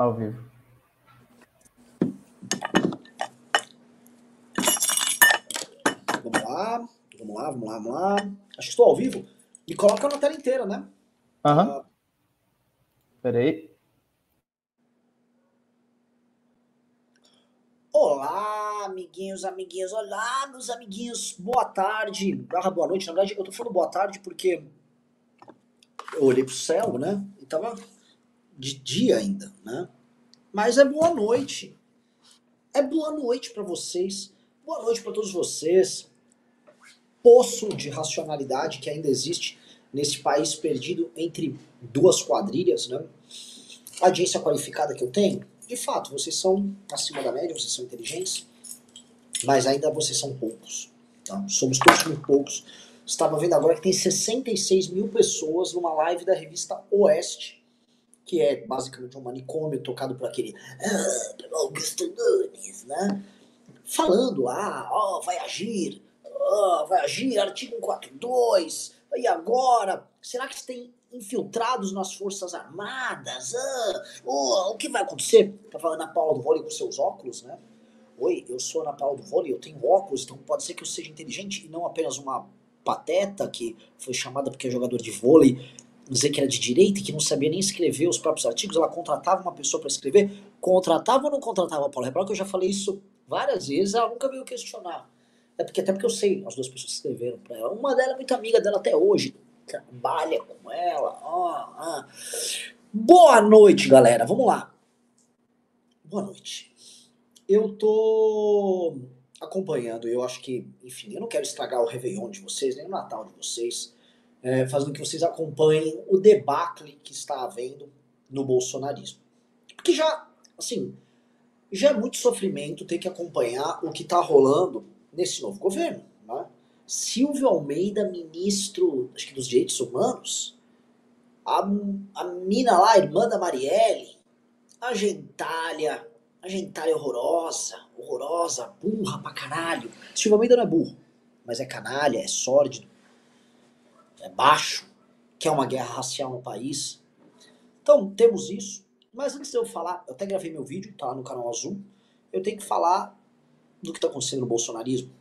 Ao vivo. Vamos lá, vamos lá, vamos lá, vamos lá. Acho que estou ao vivo. Me coloca na tela inteira, né? Aham. Ah, Peraí. Olá, amiguinhos, amiguinhos. Olá, meus amiguinhos. Boa tarde. Barra boa noite. Na verdade, eu tô falando boa tarde porque eu olhei pro céu, né? E tava de dia ainda, né? Mas é boa noite. É boa noite pra vocês. Boa noite pra todos vocês. Poço de racionalidade que ainda existe nesse país perdido entre duas quadrilhas, né? A audiência qualificada que eu tenho, de fato, vocês são acima da média, vocês são inteligentes, mas ainda vocês são poucos. Tá? Somos todos muito poucos. Estava vendo agora que tem 66 mil pessoas numa live da revista Oeste, que é basicamente um manicômio tocado por aquele ah, Augusto Nunes, né? Falando lá, ó, vai agir, ó, vai agir, artigo 142, e agora? Será que tem infiltrados nas Forças Armadas? Ah, oh, o que vai acontecer? Tá falando a Paula do vôlei com seus óculos, né? Oi, eu sou Ana Paula do vôlei, eu tenho óculos, então pode ser que eu seja inteligente e não apenas uma pateta que foi chamada porque é jogador de vôlei, dizer que era de direita e que não sabia nem escrever os próprios artigos, ela contratava uma pessoa para escrever, contratava ou não contratava a Paula? Repara que eu já falei isso várias vezes, ela nunca veio questionar. É porque até porque eu sei, as duas pessoas escreveram para ela. Uma delas é muito amiga dela até hoje, trabalha com ela. ó, ah. Boa noite, galera. Vamos lá. Boa noite. Eu tô acompanhando, eu acho que, enfim, eu não quero estragar o Réveillon de vocês, nem o Natal de vocês, é, fazendo que vocês acompanhem o debacle que está havendo no bolsonarismo. Porque já, assim, já é muito sofrimento ter que acompanhar o que está rolando nesse novo governo. Né? Silvio Almeida, ministro acho que dos Direitos Humanos, a, a mina lá, a irmã da Marielle, a gentalha, a gentalha horrorosa, horrorosa, burra pra caralho. Silvio Almeida não é burro, mas é canalha, é sórdido, é baixo, quer uma guerra racial no país. Então, temos isso. Mas antes de eu falar, eu até gravei meu vídeo, tá lá no canal Azul, eu tenho que falar do que está acontecendo no bolsonarismo.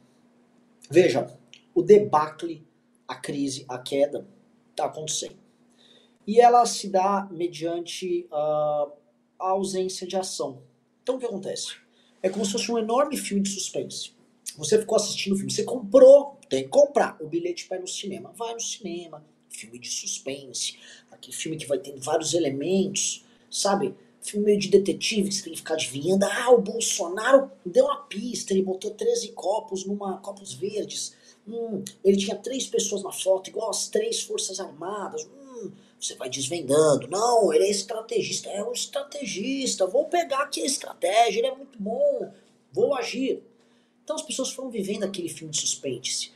Veja, o debacle, a crise, a queda está acontecendo. E ela se dá mediante uh, a ausência de ação. Então o que acontece? É como se fosse um enorme filme de suspense. Você ficou assistindo o filme, você comprou, tem que comprar o bilhete para ir no cinema. Vai no cinema, filme de suspense, aquele filme que vai ter vários elementos, sabe? filme meio de detetive, você tem que ficar adivinhando. Ah, o Bolsonaro deu uma pista, ele botou 13 copos numa copos verdes. Hum, ele tinha três pessoas na foto, igual as três forças armadas. Hum, você vai desvendando. Não, ele é estrategista. É um estrategista. Vou pegar aqui a estratégia, ele é muito bom. Vou agir. Então as pessoas foram vivendo aquele filme de suspense.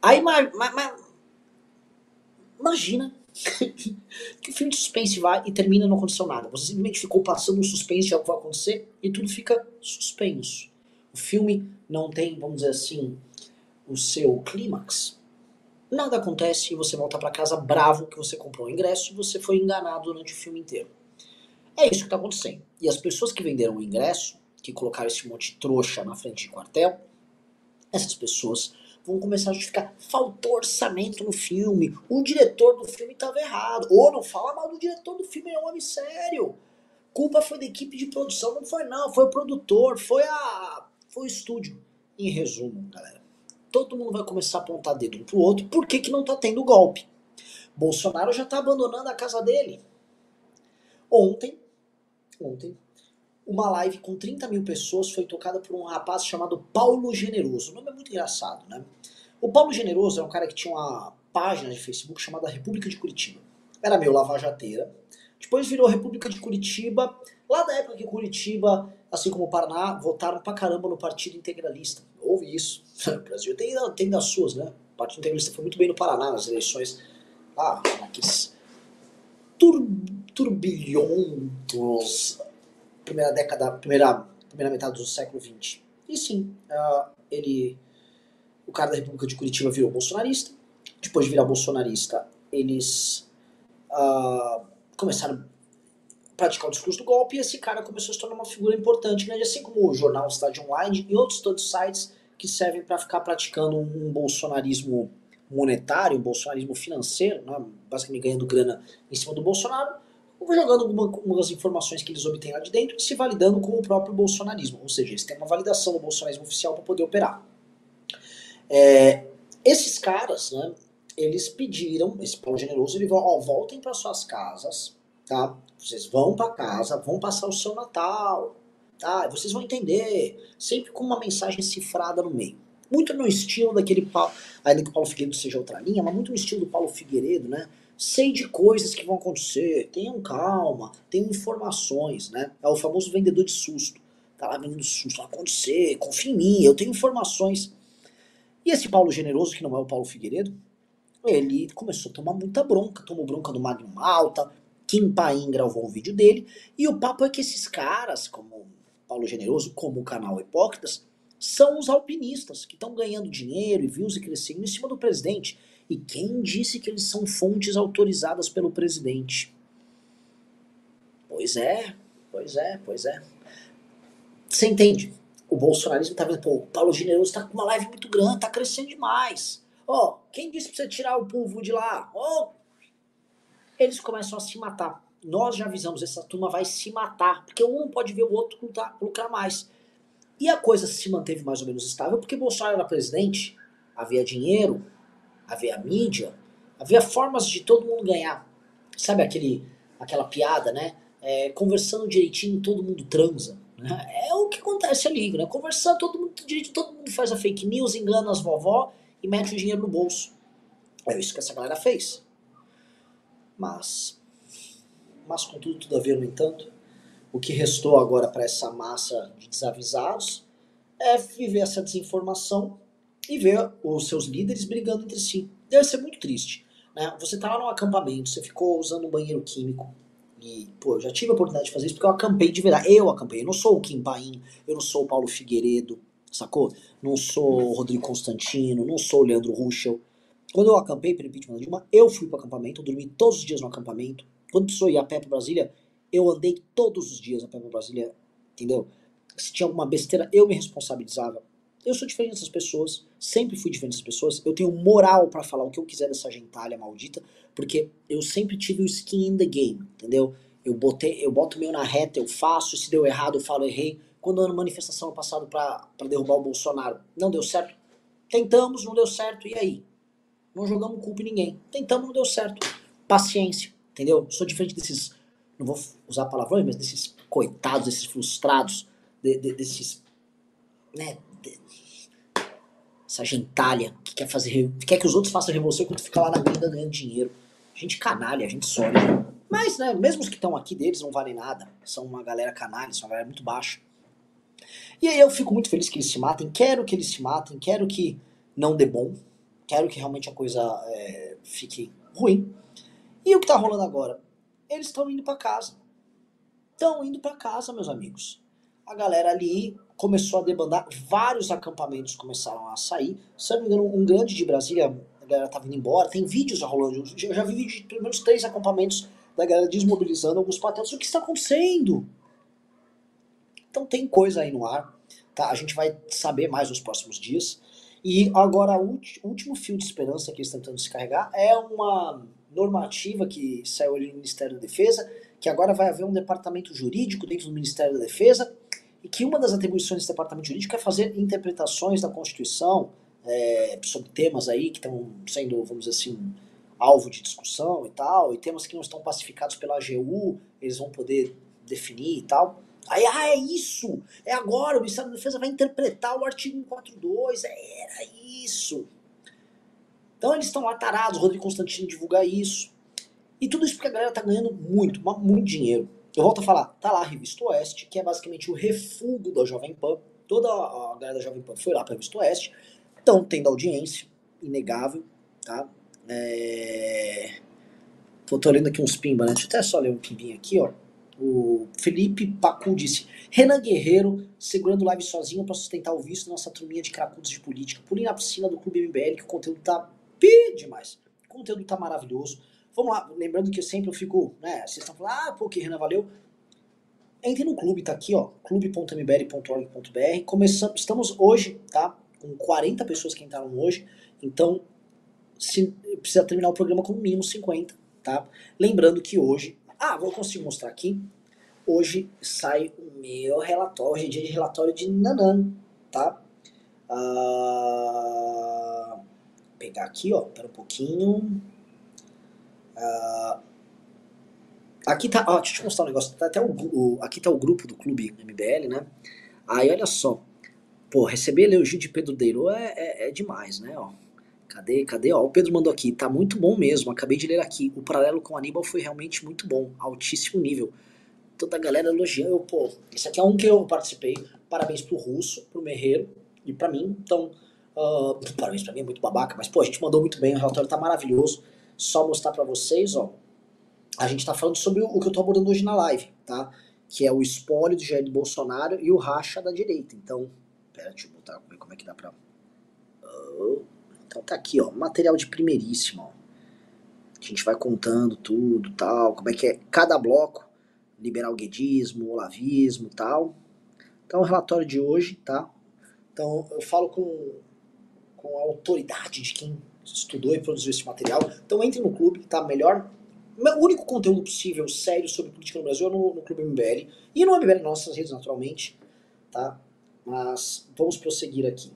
Aí, ma, ma, ma, imagina que o filme de suspense vai e termina não aconteceu nada. Você simplesmente ficou passando um suspense de algo vai acontecer e tudo fica suspenso. O filme não tem, vamos dizer assim, o seu clímax. Nada acontece e você volta para casa bravo que você comprou o ingresso e você foi enganado durante o filme inteiro. É isso que está acontecendo. E as pessoas que venderam o ingresso, que colocaram esse monte de trouxa na frente de quartel, essas pessoas vão começar a justificar. Faltou orçamento no filme. O diretor do filme estava errado. Ou não fala mal do diretor do filme, é um homem sério. Culpa foi da equipe de produção, não foi não, foi o produtor, foi a foi o estúdio. Em resumo, galera, todo mundo vai começar a apontar dedo um pro outro, por que, que não tá tendo golpe? Bolsonaro já tá abandonando a casa dele. Ontem, ontem, uma live com 30 mil pessoas foi tocada por um rapaz chamado Paulo Generoso. O nome é muito engraçado, né? O Paulo Generoso é um cara que tinha uma página de Facebook chamada República de Curitiba. Era meio lavajateira. Depois virou República de Curitiba, lá da época que Curitiba, assim como o Paraná, votaram pra caramba no Partido Integralista. Houve isso. O Brasil tem, tem das suas, né? O Partido Integralista foi muito bem no Paraná nas eleições. Ah, naqueles tur, turbilhões primeira década, primeira, primeira metade do século XX. E sim, uh, ele, o cara da República de Curitiba virou bolsonarista. Depois de virar bolsonarista, eles uh, começaram praticar o discurso do golpe e esse cara começou a se tornar uma figura importante, grande, assim como o jornal Cidade Online e outros todos sites que servem para ficar praticando um bolsonarismo monetário, um bolsonarismo financeiro, né, basicamente ganhando grana em cima do Bolsonaro, jogando algumas informações que eles obtêm lá de dentro e se validando com o próprio bolsonarismo. Ou seja, eles têm uma validação do bolsonarismo oficial para poder operar. É, esses caras, né, eles pediram, esse Paulo Generoso, ele falou, ó, voltem para suas casas, tá? Vocês vão para casa, vão passar o seu Natal, tá? Vocês vão entender, sempre com uma mensagem cifrada no meio. Muito no estilo daquele Paulo, ainda que o Paulo Figueiredo seja outra linha, mas muito no estilo do Paulo Figueiredo, né? Sei de coisas que vão acontecer, tenham calma, tenham informações, né? É o famoso vendedor de susto. Tá lá vendendo susto, vai acontecer, confia em mim, eu tenho informações. E esse Paulo Generoso, que não é o Paulo Figueiredo, ele começou a tomar muita bronca, tomou bronca do Magno Malta, Kim Paim gravou um vídeo dele, e o papo é que esses caras, como Paulo Generoso, como o canal Hipócritas, são os alpinistas que estão ganhando dinheiro e views e crescendo em cima do presidente. E quem disse que eles são fontes autorizadas pelo presidente? Pois é, pois é, pois é. Você entende? O bolsonarismo tá vendo, pô, o Paulo Generoso tá com uma live muito grande, tá crescendo demais. Ó, oh, quem disse pra você tirar o povo de lá? Ó, oh. eles começam a se matar. Nós já avisamos, essa turma vai se matar, porque um não pode ver o outro lucrar, lucrar mais. E a coisa se manteve mais ou menos estável porque Bolsonaro era presidente, havia dinheiro, havia mídia, havia formas de todo mundo ganhar. Sabe aquele, aquela piada, né? É, conversando direitinho, todo mundo transa. Né? É o que acontece ali, né? Conversando todo mundo direitinho, todo mundo faz a fake news, engana as vovó e mete o dinheiro no bolso. É isso que essa galera fez. Mas, mas contudo, tudo a ver, no entanto, o que restou agora para essa massa de desavisados é viver essa desinformação e ver os seus líderes brigando entre si. Deve ser muito triste. Né? Você tá lá no acampamento, você ficou usando um banheiro químico. E, pô, eu já tive a oportunidade de fazer isso porque eu acampei de verdade. Eu acampei. Eu não sou o Kim Paim, eu não sou o Paulo Figueiredo, sacou? Não sou o Rodrigo Constantino, não sou o Leandro Ruschel. Quando eu acampei pelo impeachment da Dilma, eu fui pro acampamento, eu dormi todos os dias no acampamento. Quando precisou ir a pé pra Brasília, eu andei todos os dias a pé pra Brasília, entendeu? Se tinha alguma besteira, eu me responsabilizava. Eu sou diferente dessas pessoas, sempre fui diferente dessas pessoas. Eu tenho moral para falar o que eu quiser dessa gentalha maldita, porque eu sempre tive o skin in the game, entendeu? Eu botei, eu boto meio na reta, eu faço, se deu errado, eu falo errei. Quando na manifestação passado para derrubar o Bolsonaro, não deu certo. Tentamos, não deu certo, e aí? Não jogamos culpa em ninguém. Tentamos, não deu certo. Paciência, entendeu? Sou diferente desses, não vou usar palavrões, mas desses coitados, desses frustrados, de, de, desses, né, essa gentalha que quer fazer, quer que os outros façam revolução enquanto fica lá na gringa ganhando dinheiro. Gente canalha, gente sólida. Mas, né, mesmo os que estão aqui deles não valem nada. São uma galera canalha, são uma galera muito baixa. E aí eu fico muito feliz que eles se matem, quero que eles se matem, quero que não dê bom, quero que realmente a coisa é, fique ruim. E o que tá rolando agora? Eles estão indo para casa. Estão indo para casa, meus amigos. A galera ali começou a debandar, vários acampamentos começaram a sair. Se não me engano, um grande de Brasília, a galera tá vindo embora, tem vídeos rolando. Eu já vi vídeo de pelo menos três acampamentos da galera desmobilizando alguns patrões. O que está acontecendo? Então tem coisa aí no ar, tá? A gente vai saber mais nos próximos dias. E agora o último fio de esperança que eles estão tentando descarregar é uma normativa que saiu ali no Ministério da Defesa, que agora vai haver um departamento jurídico dentro do Ministério da Defesa e que uma das atribuições desse departamento jurídico é fazer interpretações da Constituição é, sobre temas aí que estão sendo, vamos dizer assim, alvo de discussão e tal, e temas que não estão pacificados pela AGU, eles vão poder definir e tal. Aí, ah, é isso! É agora, o Ministério da Defesa vai interpretar o artigo 142, é, era isso! Então eles estão lá tarados, o Rodrigo Constantino divulga isso. E tudo isso porque a galera tá ganhando muito, muito dinheiro. Eu volto a falar, tá lá a Revista Oeste, que é basicamente o refúgio da Jovem Pan. Toda a galera da Jovem Pan foi lá pra Revista Oeste. Estão tendo audiência, inegável, tá? É... Pô, tô lendo aqui uns pimba, né? Deixa eu até só ler um pimbinho aqui, ó. O Felipe Pacu disse: Renan Guerreiro segurando live sozinho para sustentar o visto nossa turminha de cracudos de política. Pulem na piscina do Clube MBL que o conteúdo tá pi demais. O conteúdo tá maravilhoso. Vamos lá, lembrando que eu sempre fico, né, vocês estão falando, ah, pô, que Renan valeu. entre no clube, tá aqui, ó, clube.mbl.org.br. Estamos hoje, tá? Com 40 pessoas que entraram hoje. Então, se, precisa terminar o programa com no mínimo 50, tá? Lembrando que hoje, ah, vou conseguir mostrar aqui. Hoje sai o meu relatório, hoje é dia de relatório de Nanan, tá? Ah, pegar aqui, ó, pera um pouquinho. Ah, aqui tá, ó, deixa eu te mostrar um negócio. Tá até o, o, aqui tá o grupo do clube MBL, né? Aí olha só, pô, receber elogio de Pedro Deiro é, é, é demais, né? Ó. Cadê, cadê? Ó, o Pedro mandou aqui, tá muito bom mesmo, acabei de ler aqui. O paralelo com o Aníbal foi realmente muito bom, altíssimo nível. Toda a galera elogiando, pô, esse aqui é um que eu participei. Parabéns pro Russo, pro Merreiro e pra mim. Então, uh, parabéns pra mim, é muito babaca, mas pô, a gente mandou muito bem, o relatório tá maravilhoso. Só mostrar pra vocês, ó. A gente tá falando sobre o que eu tô abordando hoje na live, tá? Que é o espólio do Jair Bolsonaro e o racha da direita. Então, pera, deixa eu botar como é que dá pra. Uh, então tá aqui, ó, material de primeiríssimo, ó. A gente vai contando tudo, tal, como é que é cada bloco, liberal guedismo, olavismo, tal. Então, o relatório de hoje, tá? Então, eu falo com, com a autoridade de quem estudou e produziu esse material. Então, entre no clube, tá? Melhor o único conteúdo possível sério sobre política no Brasil é no, no Clube MBL. E no MBL nossas redes, naturalmente. Tá? Mas vamos prosseguir aqui.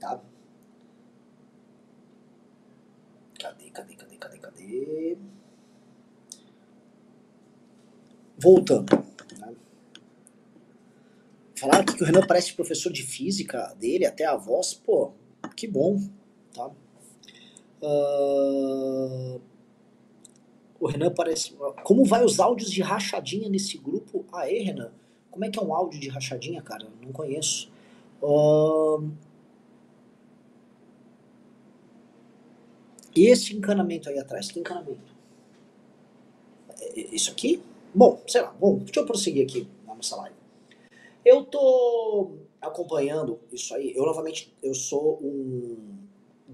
Tá? Cadê, cadê, cadê, cadê, cadê? Voltando. Né? Falaram aqui que o Renan parece professor de física dele, até a voz. Pô, que bom. Tá? Uh, o Renan parece. Como vai os áudios de rachadinha nesse grupo? Aê, Renan. Como é que é um áudio de rachadinha, cara? Não conheço. Uh, Esse encanamento aí atrás, que encanamento? É, é, isso aqui? Bom, sei lá, bom, deixa eu prosseguir aqui na nossa live. Eu tô acompanhando isso aí, eu novamente, eu sou um...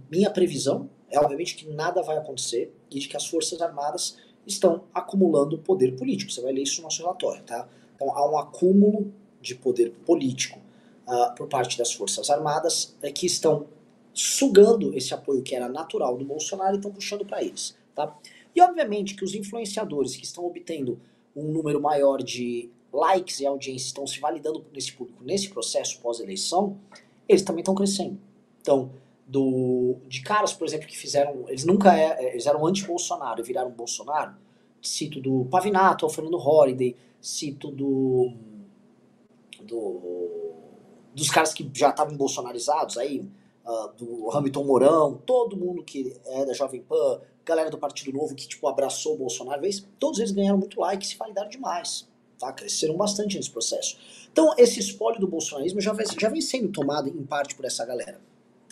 Minha previsão é obviamente que nada vai acontecer e de que as Forças Armadas estão acumulando poder político. Você vai ler isso no nosso relatório, tá? Então há um acúmulo de poder político uh, por parte das Forças Armadas é, que estão sugando esse apoio que era natural do Bolsonaro e estão puxando para eles. Tá? E obviamente que os influenciadores que estão obtendo um número maior de likes e audiência estão se validando nesse público nesse processo pós-eleição, eles também estão crescendo. Então, do, de caras, por exemplo, que fizeram. Eles nunca é, é eles eram anti-Bolsonaro e viraram Bolsonaro. Cito do Pavinato, ao Fernando Holliday, cito do. do dos caras que já estavam bolsonarizados aí, uh, do Hamilton Mourão, todo mundo que é da Jovem Pan, galera do Partido Novo que tipo abraçou o Bolsonaro, todos eles ganharam muito like e se validaram demais. Tá? Cresceram bastante nesse processo. Então, esse espólio do bolsonarismo já, vai, já vem sendo tomado em parte por essa galera.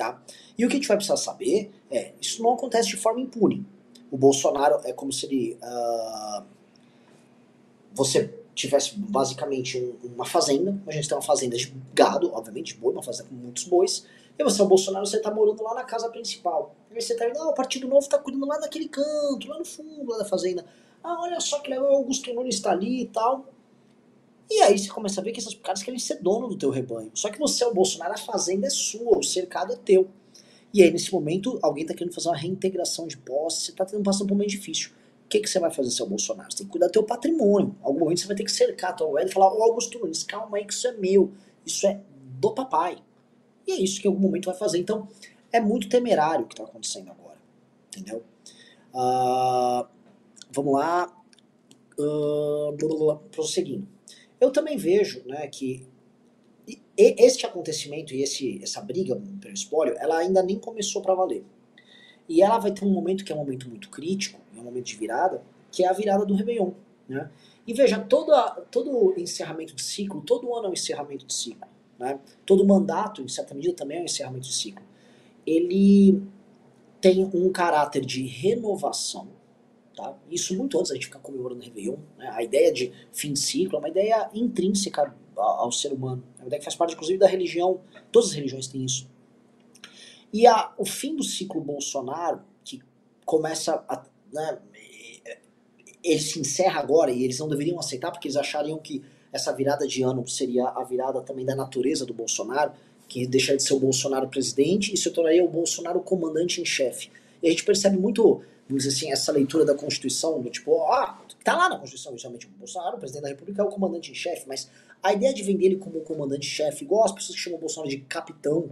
Tá? E o que a gente vai precisar saber é, isso não acontece de forma impune. O Bolsonaro é como se ele. Uh, você tivesse basicamente um, uma fazenda, a gente tem uma fazenda de gado, obviamente, boi, uma fazenda com muitos bois, e você é o Bolsonaro, você tá morando lá na casa principal. Aí você tá vendo, ah, o Partido Novo tá cuidando lá daquele canto, lá no fundo, lá da fazenda. Ah, olha só que legal, o Augusto Nunes está ali e tal. E aí você começa a ver que esses caras querem ser dono do teu rebanho. Só que você é o Bolsonaro, a fazenda é sua, o cercado é teu. E aí, nesse momento, alguém tá querendo fazer uma reintegração de posse, você tá tendo, passando por um momento difícil. O que, que você vai fazer, seu Bolsonaro? Você tem que cuidar do teu patrimônio. Algum momento você vai ter que cercar a tua e falar, ô Augusto Nunes, calma aí que isso é meu. Isso é do papai. E é isso que em algum momento vai fazer. Então, é muito temerário o que está acontecendo agora. Entendeu? Uh, vamos lá. Uh, prosseguindo. Eu também vejo né, que este acontecimento e esse, essa briga pelo espólio, ela ainda nem começou para valer. E ela vai ter um momento que é um momento muito crítico, é um momento de virada, que é a virada do Réveillon. Né? E veja, todo, a, todo encerramento de ciclo, todo ano é um encerramento de ciclo né? todo mandato, em certa medida, também é um encerramento de ciclo, ele tem um caráter de renovação. Tá? Isso muito antes da gente ficar comemorando o Réveillon. Né? A ideia de fim de ciclo é uma ideia intrínseca ao ser humano. É uma ideia que faz parte, inclusive, da religião. Todas as religiões têm isso. E a, o fim do ciclo Bolsonaro, que começa a. Né, ele se encerra agora e eles não deveriam aceitar porque eles achariam que essa virada de ano seria a virada também da natureza do Bolsonaro, que deixaria de ser o Bolsonaro presidente e se tornaria o Bolsonaro comandante em chefe. E a gente percebe muito, vamos dizer assim, essa leitura da Constituição, do tipo, ó, tá lá na Constituição, inicialmente, o Bolsonaro, o presidente da República, é o comandante em chefe, mas a ideia de vender ele como comandante em chefe, igual as pessoas que chamam o Bolsonaro de capitão,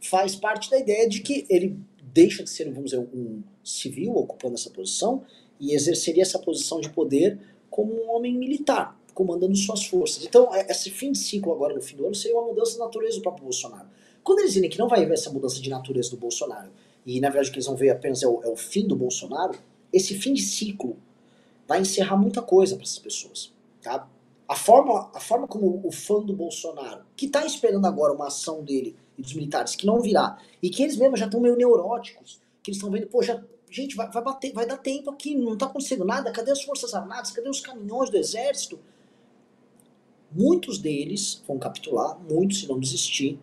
faz parte da ideia de que ele deixa de ser, vamos dizer, um civil ocupando essa posição e exerceria essa posição de poder como um homem militar, comandando suas forças. Então, é, esse fim de ciclo agora, no fim do ano, seria uma mudança de natureza do próprio Bolsonaro. Quando eles dizem que não vai haver essa mudança de natureza do Bolsonaro, e na verdade o que eles vão ver apenas é o, é o fim do Bolsonaro, esse fim de ciclo vai encerrar muita coisa para essas pessoas. Tá? A, forma, a forma como o fã do Bolsonaro, que está esperando agora uma ação dele e dos militares, que não virá, e que eles mesmos já estão meio neuróticos, que eles estão vendo, pô, já, gente, vai, vai, bater, vai dar tempo aqui, não está acontecendo nada, cadê as Forças Armadas, cadê os caminhões do Exército? Muitos deles vão capitular, muitos irão desistir,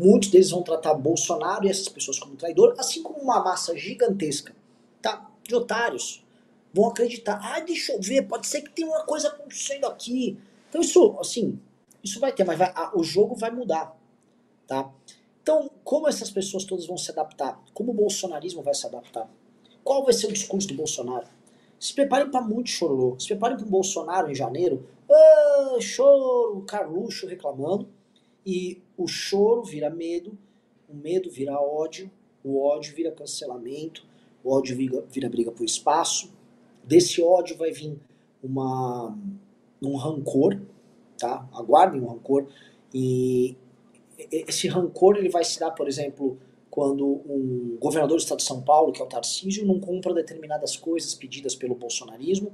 muitos deles vão tratar Bolsonaro e essas pessoas como traidor, assim como uma massa gigantesca tá, de otários vão acreditar. Ah, deixa eu ver, pode ser que tem uma coisa acontecendo aqui. Então isso, assim, isso vai ter, mas vai, o jogo vai mudar, tá? Então, como essas pessoas todas vão se adaptar? Como o bolsonarismo vai se adaptar? Qual vai ser o discurso do Bolsonaro? Se preparem para muito chororô. Se preparem para um Bolsonaro em janeiro. Ah, choro, Carluxo reclamando. E o choro vira medo, o medo vira ódio, o ódio vira cancelamento, o ódio vira, vira briga por espaço, Desse ódio vai vir uma, um rancor, tá? Aguardem um rancor. E esse rancor ele vai se dar, por exemplo, quando um governador do estado de São Paulo, que é o Tarcísio, não compra determinadas coisas pedidas pelo bolsonarismo.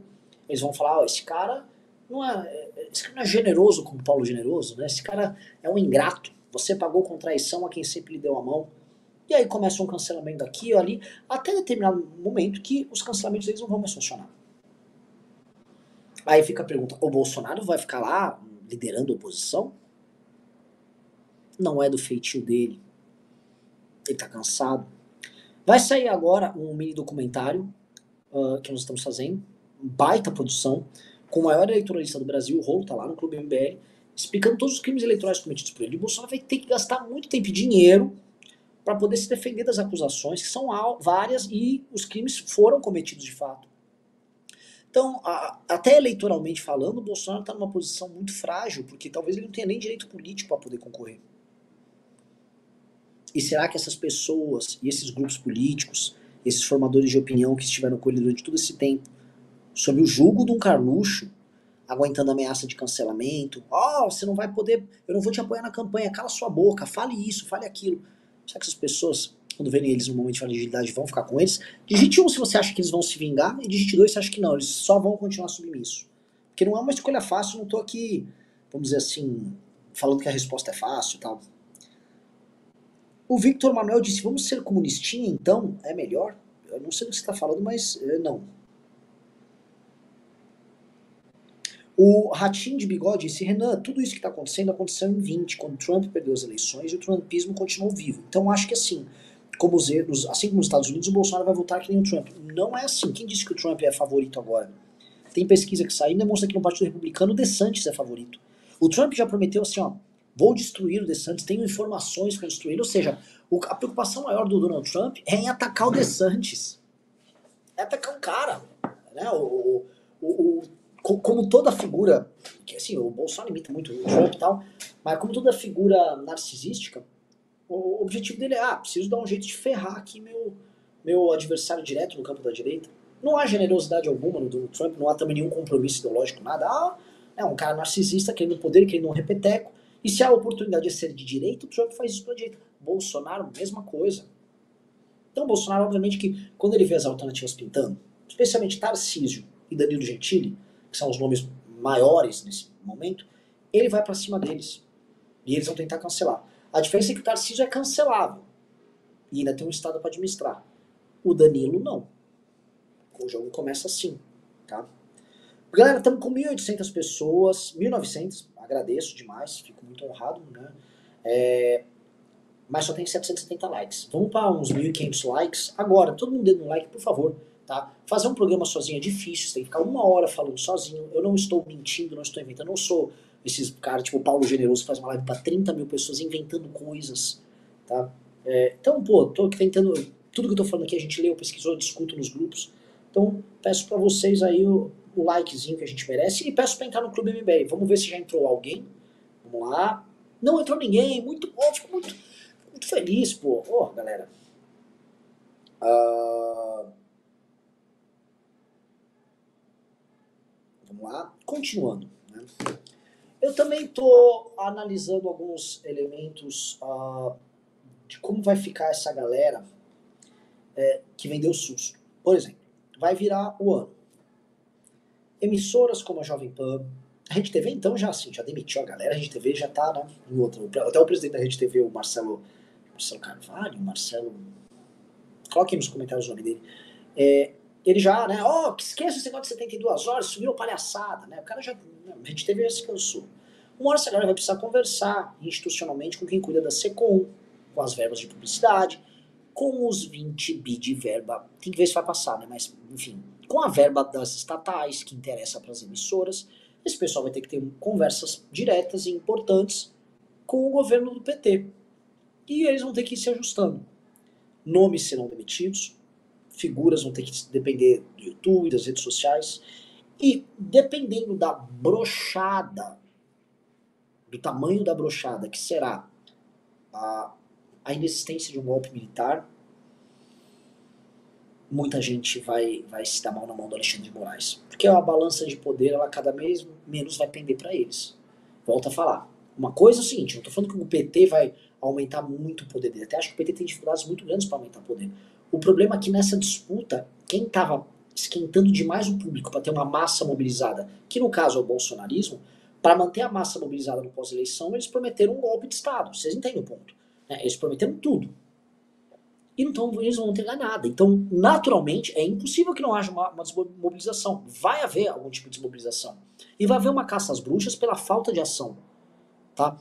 Eles vão falar, oh, esse cara não é, esse cara não é generoso como Paulo Generoso, né? Esse cara é um ingrato. Você pagou com traição a quem sempre lhe deu a mão. E aí começa um cancelamento aqui ou ali, até determinado momento que os cancelamentos deles não vão mais funcionar. Aí fica a pergunta: o Bolsonaro vai ficar lá liderando a oposição? Não é do feitio dele. Ele tá cansado. Vai sair agora um mini documentário uh, que nós estamos fazendo, baita produção, com o maior eleitoralista do Brasil, o Rolo, tá lá no Clube MBL, explicando todos os crimes eleitorais cometidos por ele. E o Bolsonaro vai ter que gastar muito tempo e dinheiro para poder se defender das acusações, que são várias e os crimes foram cometidos de fato. Então, a, até eleitoralmente falando, o Bolsonaro está numa posição muito frágil, porque talvez ele não tenha nem direito político para poder concorrer. E será que essas pessoas e esses grupos políticos, esses formadores de opinião que estiveram com ele durante todo esse tempo, sob o julgo de um Carluxo, aguentando ameaça de cancelamento, ó, oh, você não vai poder, eu não vou te apoiar na campanha, cala sua boca, fale isso, fale aquilo. Será que essas pessoas, quando verem eles no momento de fragilidade, vão ficar com eles? Digite um se você acha que eles vão se vingar, e digite dois se acha que não, eles só vão continuar submissos. Porque não é uma escolha fácil, não tô aqui, vamos dizer assim, falando que a resposta é fácil e tal. O Victor Manuel disse, vamos ser comunistinha então? É melhor? Eu não sei do que você está falando, mas eh, não. O Ratinho de Bigode disse, Renan, tudo isso que está acontecendo aconteceu em 20, quando Trump perdeu as eleições e o trumpismo continuou vivo. Então acho que assim, como os, assim como nos Estados Unidos, o Bolsonaro vai votar que nem o Trump. Não é assim. Quem disse que o Trump é favorito agora? Tem pesquisa que saiu demonstra que no Partido Republicano o DeSantis é favorito. O Trump já prometeu assim, ó, vou destruir o DeSantis, tenho informações para destruir. Ou seja, a preocupação maior do Donald Trump é em atacar o DeSantis. É atacar um cara. Né? O, o, o, como toda figura, que assim, o Bolsonaro imita muito o Trump e tal, mas como toda figura narcisística, o objetivo dele é, ah, preciso dar um jeito de ferrar aqui meu, meu adversário direto no campo da direita. Não há generosidade alguma no Donald Trump, não há também nenhum compromisso ideológico, nada. Ah, é um cara narcisista querendo poder, querendo um repeteco. E se a oportunidade de ser de direita, o Trump faz isso pra direita. Bolsonaro, mesma coisa. Então, Bolsonaro, obviamente, que quando ele vê as alternativas pintando, especialmente Tarcísio e Danilo Gentili, que são os nomes maiores nesse momento, ele vai para cima deles. E eles vão tentar cancelar. A diferença é que o Tarcísio é cancelável. E ainda tem um Estado para administrar. O Danilo não. O jogo começa assim. Tá? Galera, estamos com 1.800 pessoas, 1.900, agradeço demais, fico muito honrado, né? É, mas só tem 770 likes. Vamos para uns 1.500 likes agora. Todo mundo dando um like, por favor. Tá? Fazer um programa sozinho é difícil, você tem que ficar uma hora falando sozinho. Eu não estou mentindo, não estou inventando. Eu não sou esses caras tipo o Paulo Generoso que faz uma live para 30 mil pessoas inventando coisas. Tá? É, então, pô, tô tentando. Tudo que eu tô falando aqui a gente leu, pesquisou, discuto nos grupos. Então, peço para vocês aí o, o, likezinho que a gente merece e peço para entrar no Clube MBA. Vamos ver se já entrou alguém. Vamos lá. Não entrou ninguém, muito bom, fico muito, muito feliz, pô. Ó, oh, galera. Uh... Vamos lá. Continuando. Né? Eu também estou analisando alguns elementos uh, de como vai ficar essa galera é, que vendeu susto. Por exemplo, vai virar o ano. Emissoras como a Jovem Pan, a Rede TV então já assim, já demitiu a galera, a Rede TV já tá né, em. Até o presidente da Rede TV, o Marcelo, Marcelo Carvalho, Marcelo. Coloquem nos comentários o nome dele. É, ele já, né, ó, oh, esqueça esse negócio de 72 horas, subiu palhaçada, né? O cara já. A Rede TV já se cansou. Uma hora essa galera vai precisar conversar institucionalmente com quem cuida da SECOM, com as verbas de publicidade, com os 20 bi de verba. Tem que ver se vai passar, né? Mas, enfim, com a verba das estatais que interessa para as emissoras, esse pessoal vai ter que ter conversas diretas e importantes com o governo do PT. E eles vão ter que ir se ajustando. Nomes serão demitidos, figuras vão ter que depender do YouTube, das redes sociais. E dependendo da brochada, do tamanho da brochada que será a a inexistência de um golpe militar, muita gente vai, vai se dar mal na mão do Alexandre de Moraes. Porque a balança de poder, ela cada vez menos vai pender para eles. Volto a falar. Uma coisa é o seguinte, não tô falando que o PT vai aumentar muito o poder dele. Até acho que o PT tem dificuldades muito grandes para aumentar o poder. O problema é que nessa disputa, quem estava esquentando demais o público para ter uma massa mobilizada, que no caso é o bolsonarismo, para manter a massa mobilizada no pós-eleição, eles prometeram um golpe de Estado. Vocês entendem o ponto? Né? Eles prometeram tudo. E então eles não vão entregar nada. Então, naturalmente, é impossível que não haja uma, uma desmobilização. Vai haver algum tipo de desmobilização. E vai haver uma caça às bruxas pela falta de ação. Tá?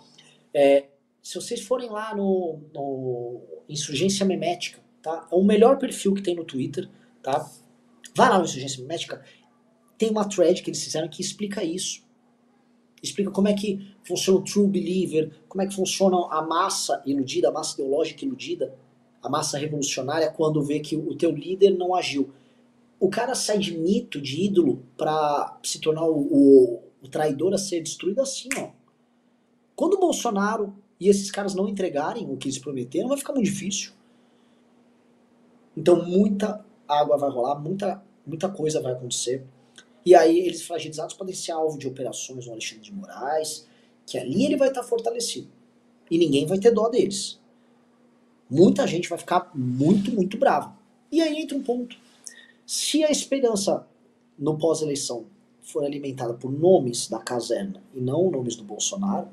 É, se vocês forem lá no, no Insurgência Memética, tá? é o melhor perfil que tem no Twitter. Tá? Vai lá no Insurgência Memética. Tem uma thread que eles fizeram que explica isso explica como é que funciona o true believer, como é que funciona a massa iludida, a massa ideológica iludida, a massa revolucionária quando vê que o teu líder não agiu. O cara sai de mito, de ídolo, para se tornar o, o, o traidor a ser destruído assim, ó. Quando o Bolsonaro e esses caras não entregarem o que eles prometeram, vai ficar muito difícil. Então muita água vai rolar, muita, muita coisa vai acontecer. E aí eles fragilizados podem ser alvo de operações no Alexandre de Moraes, que ali ele vai estar fortalecido. E ninguém vai ter dó deles. Muita gente vai ficar muito, muito brava. E aí entra um ponto. Se a esperança no pós-eleição for alimentada por nomes da caserna e não nomes do Bolsonaro,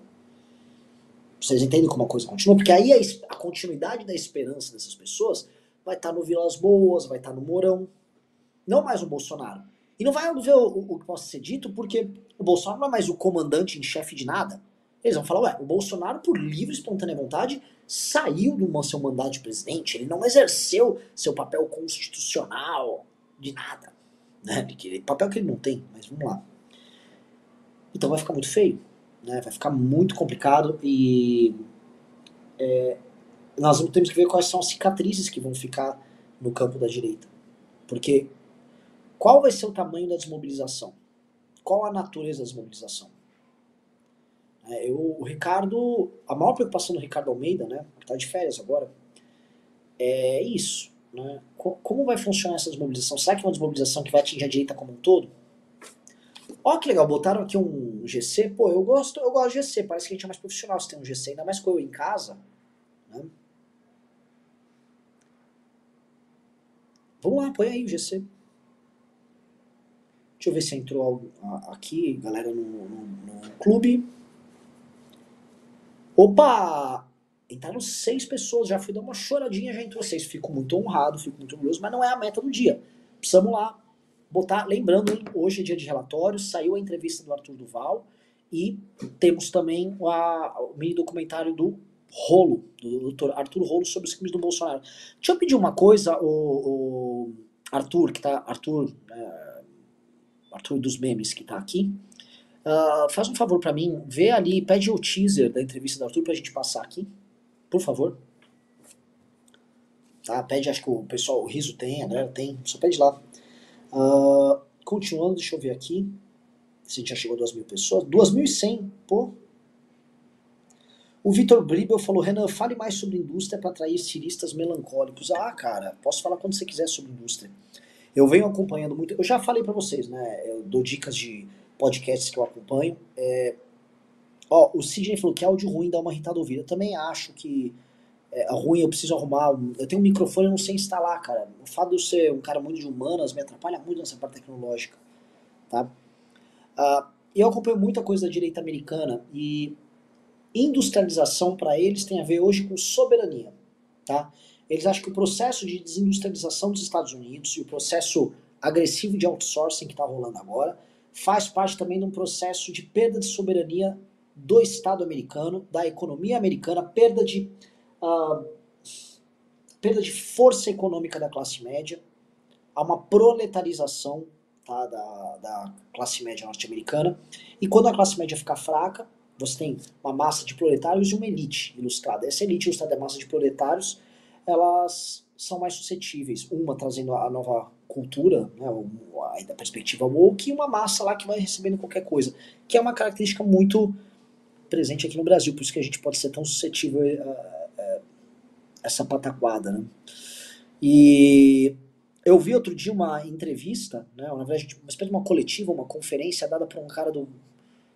vocês entendem como a coisa continua? Porque aí a, a continuidade da esperança dessas pessoas vai estar no Vilas Boas, vai estar no Mourão, não mais no Bolsonaro. E não vai haver o, o, o, que possa ser dito porque o Bolsonaro não é mais o comandante em chefe de nada. Eles vão falar, ué, o Bolsonaro, por livre e espontânea vontade, saiu do seu mandato de presidente, ele não exerceu seu papel constitucional de nada. Né? Porque, papel que ele não tem, mas vamos lá. Então vai ficar muito feio, né? vai ficar muito complicado e é, nós temos que ver quais são as cicatrizes que vão ficar no campo da direita. Porque qual vai ser o tamanho da desmobilização? Qual a natureza da desmobilização? É, eu, o Ricardo, a maior preocupação do Ricardo Almeida, né, que está de férias agora, é isso. Né? Como vai funcionar essa desmobilização? Será que é uma desmobilização que vai atingir a direita como um todo? Ó que legal, botaram aqui um GC. Pô, eu gosto, eu gosto de GC, parece que a gente é mais profissional se tem um GC, ainda mais com eu em casa. Né? Vamos lá, põe aí o GC. Deixa eu ver se entrou aqui, galera, no, no, no clube. Opa! Entraram seis pessoas, já fui dar uma choradinha, já entrou seis. Fico muito honrado, fico muito orgulhoso, mas não é a meta do dia. Precisamos lá botar. Lembrando, hoje é dia de relatório, saiu a entrevista do Arthur Duval e temos também a, o mini documentário do Rolo, do Dr. Arthur Rolo sobre os crimes do Bolsonaro. Deixa eu pedir uma coisa, o, o Arthur, que tá. Arthur. é, Arthur dos memes que tá aqui. ah, faz um favor pra mim, vê ali, pede o teaser da entrevista do Arthur pra gente passar aqui. Por favor. Tá? Pede, acho que o pessoal, o Riso tem, a galera tem, só pede lá. Ah, continuando, deixa eu ver aqui. Se já chegou a 2 mil pessoas. 2.100, pô. O Vitor Gribel falou, Renan, fale mais sobre indústria para atrair estilistas melancólicos. Ah, cara, posso falar quando você quiser sobre indústria. Eu venho acompanhando muito, eu já falei para vocês, né? Eu dou dicas de podcasts que eu acompanho. É, ó, o Sidney falou que áudio ruim dá uma irritada ouvida. Eu também acho que é ruim, eu preciso arrumar. um- eu tenho um microfone e não sei instalar, cara. O fato de eu ser um cara muito de humanas me atrapalha muito nessa parte tecnológica, tá? E eu acompanho muita coisa da direita americana e industrialização para eles tem a ver hoje com soberania, tá? Eles acham que o processo de desindustrialização dos Estados Unidos e o processo agressivo de outsourcing que está rolando agora faz parte também de um processo de perda de soberania do Estado americano, da economia americana, perda de ah, perda de força econômica da classe média, há uma proletarização tá, da, da classe média norte-americana, e quando a classe média ficar fraca, você tem uma massa de proletários e uma elite ilustrada. Essa elite ilustrada, a massa de proletários, elas são mais suscetíveis. Uma trazendo a nova cultura, né, da perspectiva woke, e uma massa lá que vai recebendo qualquer coisa, que é uma característica muito presente aqui no Brasil, por isso que a gente pode ser tão suscetível a, a essa pataquada. Né? E eu vi outro dia uma entrevista, né, uma espécie de uma coletiva, uma conferência dada por um cara do,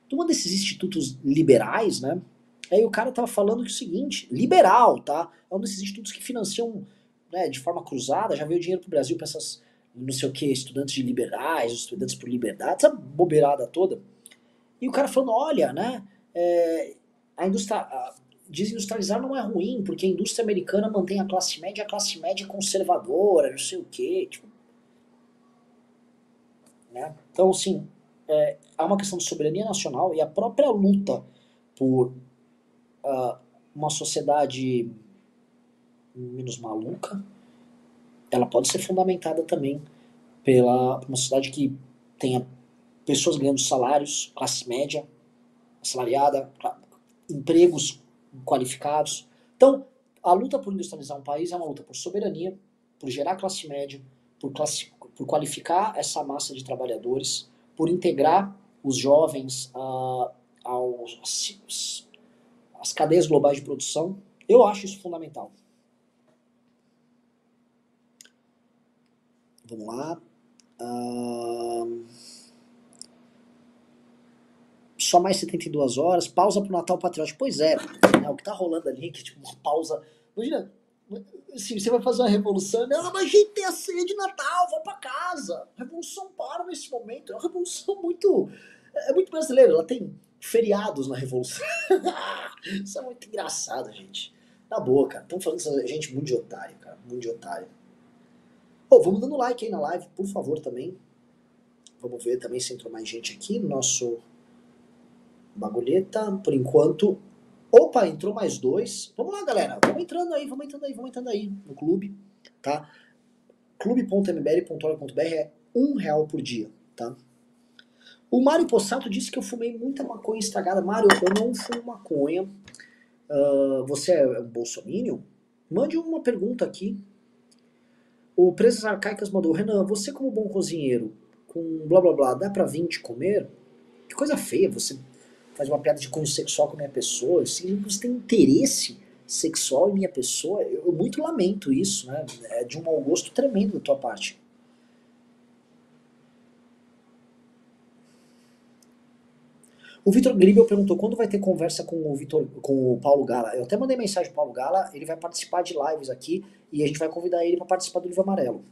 de um desses institutos liberais, né? Aí o cara tava falando que é o seguinte, liberal, tá? É um desses institutos que financiam né, de forma cruzada, já veio dinheiro pro Brasil para essas, não sei o que, estudantes de liberais, estudantes por liberdade, essa bobeirada toda. E o cara falando, olha, né, é, a indústria, a, desindustrializar não é ruim, porque a indústria americana mantém a classe média, a classe média é conservadora, não sei o que, tipo... Né? Então, assim, é, há uma questão de soberania nacional e a própria luta por ah, uma sociedade menos maluca, ela pode ser fundamentada também pela uma sociedade que tenha pessoas ganhando salários, classe média, assalariada, cla- empregos qualificados. Então, a luta por industrializar um país é uma luta por soberania, por gerar classe média, por, classi- por qualificar essa massa de trabalhadores, por integrar os jovens ah, aos, às cadeias globais de produção. Eu acho isso fundamental. Vamos lá. Ahn, Só mais 72 horas. Pausa pro Natal Patriótico. Pois é, né, o que tá rolando ali, que tipo uma pausa. Imagina, se você vai fazer uma revolução, não, mas a gente tem a ceia de Natal, vou pra casa. A revolução para nesse momento. É uma revolução muito. É muito brasileira. Ela tem feriados na revolução. Isso é muito engraçado, gente. Na boa, cara. Estão falando dessa gente muito de otário, cara. Muito de otário. Pô, vamos dando like aí na live, por favor, também. Vamos ver também se entrou mais gente aqui no nosso bagulheta. Por enquanto. Opa, entrou mais dois. Vamos lá, galera. Vamos entrando aí, vamos entrando aí, vamos entrando aí no clube, tá? clube.mbl.org.br é um real por dia, tá? O Mário Possato disse que eu fumei muita maconha estragada. Mário, eu não fumo maconha. Ah, você é um bolsominion? Mande uma pergunta aqui. O Presas Arcaicas mandou, Renan, você como bom cozinheiro, com blá blá blá, dá pra vir te comer? Que coisa feia, você faz uma piada de cunho sexual com a minha pessoa, que você tem interesse sexual em minha pessoa. Eu, eu muito lamento isso, né? É de um mau gosto tremendo da tua parte. O Vitor Gribel perguntou quando vai ter conversa com o Vitor, com o Paulo Gala. Eu até mandei mensagem pro Paulo Gala, ele vai participar de lives aqui e a gente vai convidar ele para participar do livro amarelo.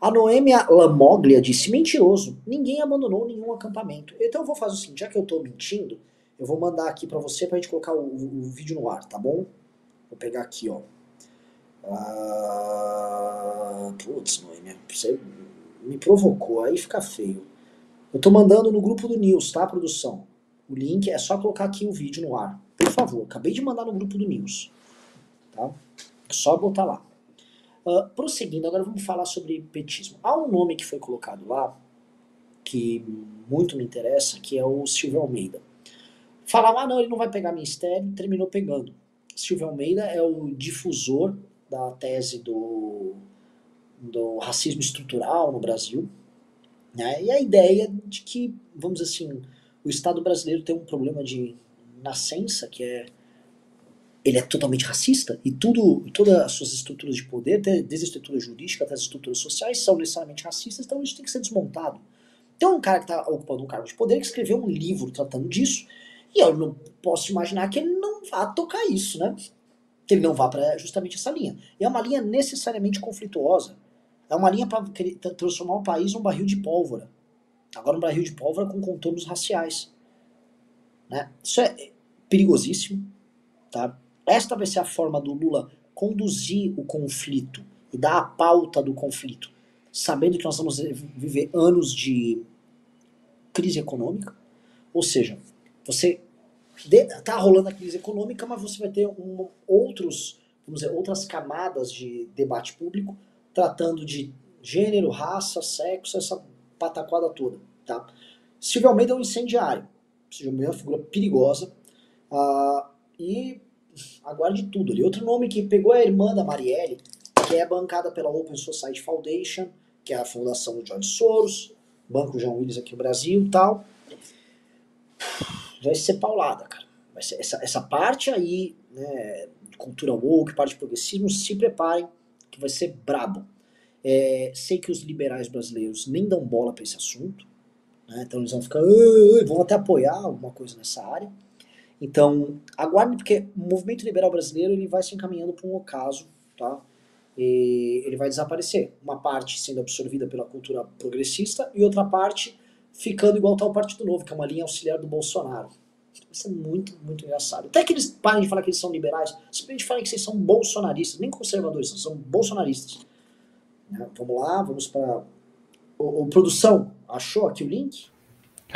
A Noêmia Lamoglia disse: mentiroso, ninguém abandonou nenhum acampamento. Então eu vou fazer o seguinte: já que eu tô mentindo, eu vou mandar aqui para você pra gente colocar o, o- o vídeo no ar, tá bom? Vou pegar aqui, ó. Ah, putz, Noêmia, você me provocou, aí fica feio. Eu tô mandando no grupo do News, tá, produção? O link é só colocar aqui o vídeo no ar. Por favor, acabei de mandar no grupo do News. Tá? É só botar lá. Uh, prosseguindo, agora vamos falar sobre petismo. Há um nome que foi colocado lá, que muito me interessa, que é o Silvio Almeida. Falava, ah não, ele não vai pegar ministério, terminou pegando. Silvio Almeida é o difusor da tese do, do racismo estrutural no Brasil, né? e a ideia de que, vamos assim, o Estado brasileiro tem um problema de nascença, que é ele é totalmente racista e tudo, todas as suas estruturas de poder, desde a estrutura jurídica até as estruturas sociais, são necessariamente racistas, então isso tem que ser desmontado. Então um cara que está ocupando um cargo de poder que escreveu um livro tratando disso, e eu não posso imaginar que ele não vá tocar isso, né? Que ele não vá para justamente essa linha. E é uma linha necessariamente conflituosa. É uma linha para transformar o país num barril de pólvora. Agora um barril de pólvora com contornos raciais. Né? Isso é perigosíssimo. Tá? Esta vai ser a forma do Lula conduzir o conflito e dar a pauta do conflito, sabendo que nós vamos viver anos de crise econômica. Ou seja, você está rolando a crise econômica, mas você vai ter um, outros, vamos dizer, outras camadas de debate público tratando de gênero, raça, sexo, essa pataquada toda. Tá? Silvio Almeida é um incendiário. Silvio Almeida é uma figura perigosa. Uh, e aguarde tudo ali. Outro nome que pegou é a irmã da Marielle, que é bancada pela Open Society Foundation, que é a fundação do George Soros, Banco João Willis aqui no Brasil e tal. Vai ser paulada, cara. Ser essa, essa parte aí, né, cultura woke, parte de progressismo, se preparem, que vai ser brabo. É, sei que os liberais brasileiros nem dão bola para esse assunto, né, então eles vão ficar, vão até apoiar alguma coisa nessa área. Então, aguarde, porque o movimento liberal brasileiro ele vai se encaminhando para um ocaso, tá? E ele vai desaparecer. Uma parte sendo absorvida pela cultura progressista e outra parte ficando igual tal Partido Novo, que é uma linha auxiliar do Bolsonaro. Isso é muito, muito engraçado. Até que eles parem de falar que eles são liberais, simplesmente falem que vocês são bolsonaristas, nem conservadores, são bolsonaristas. Né? Vamos lá, vamos para. O, produção, achou aqui o link?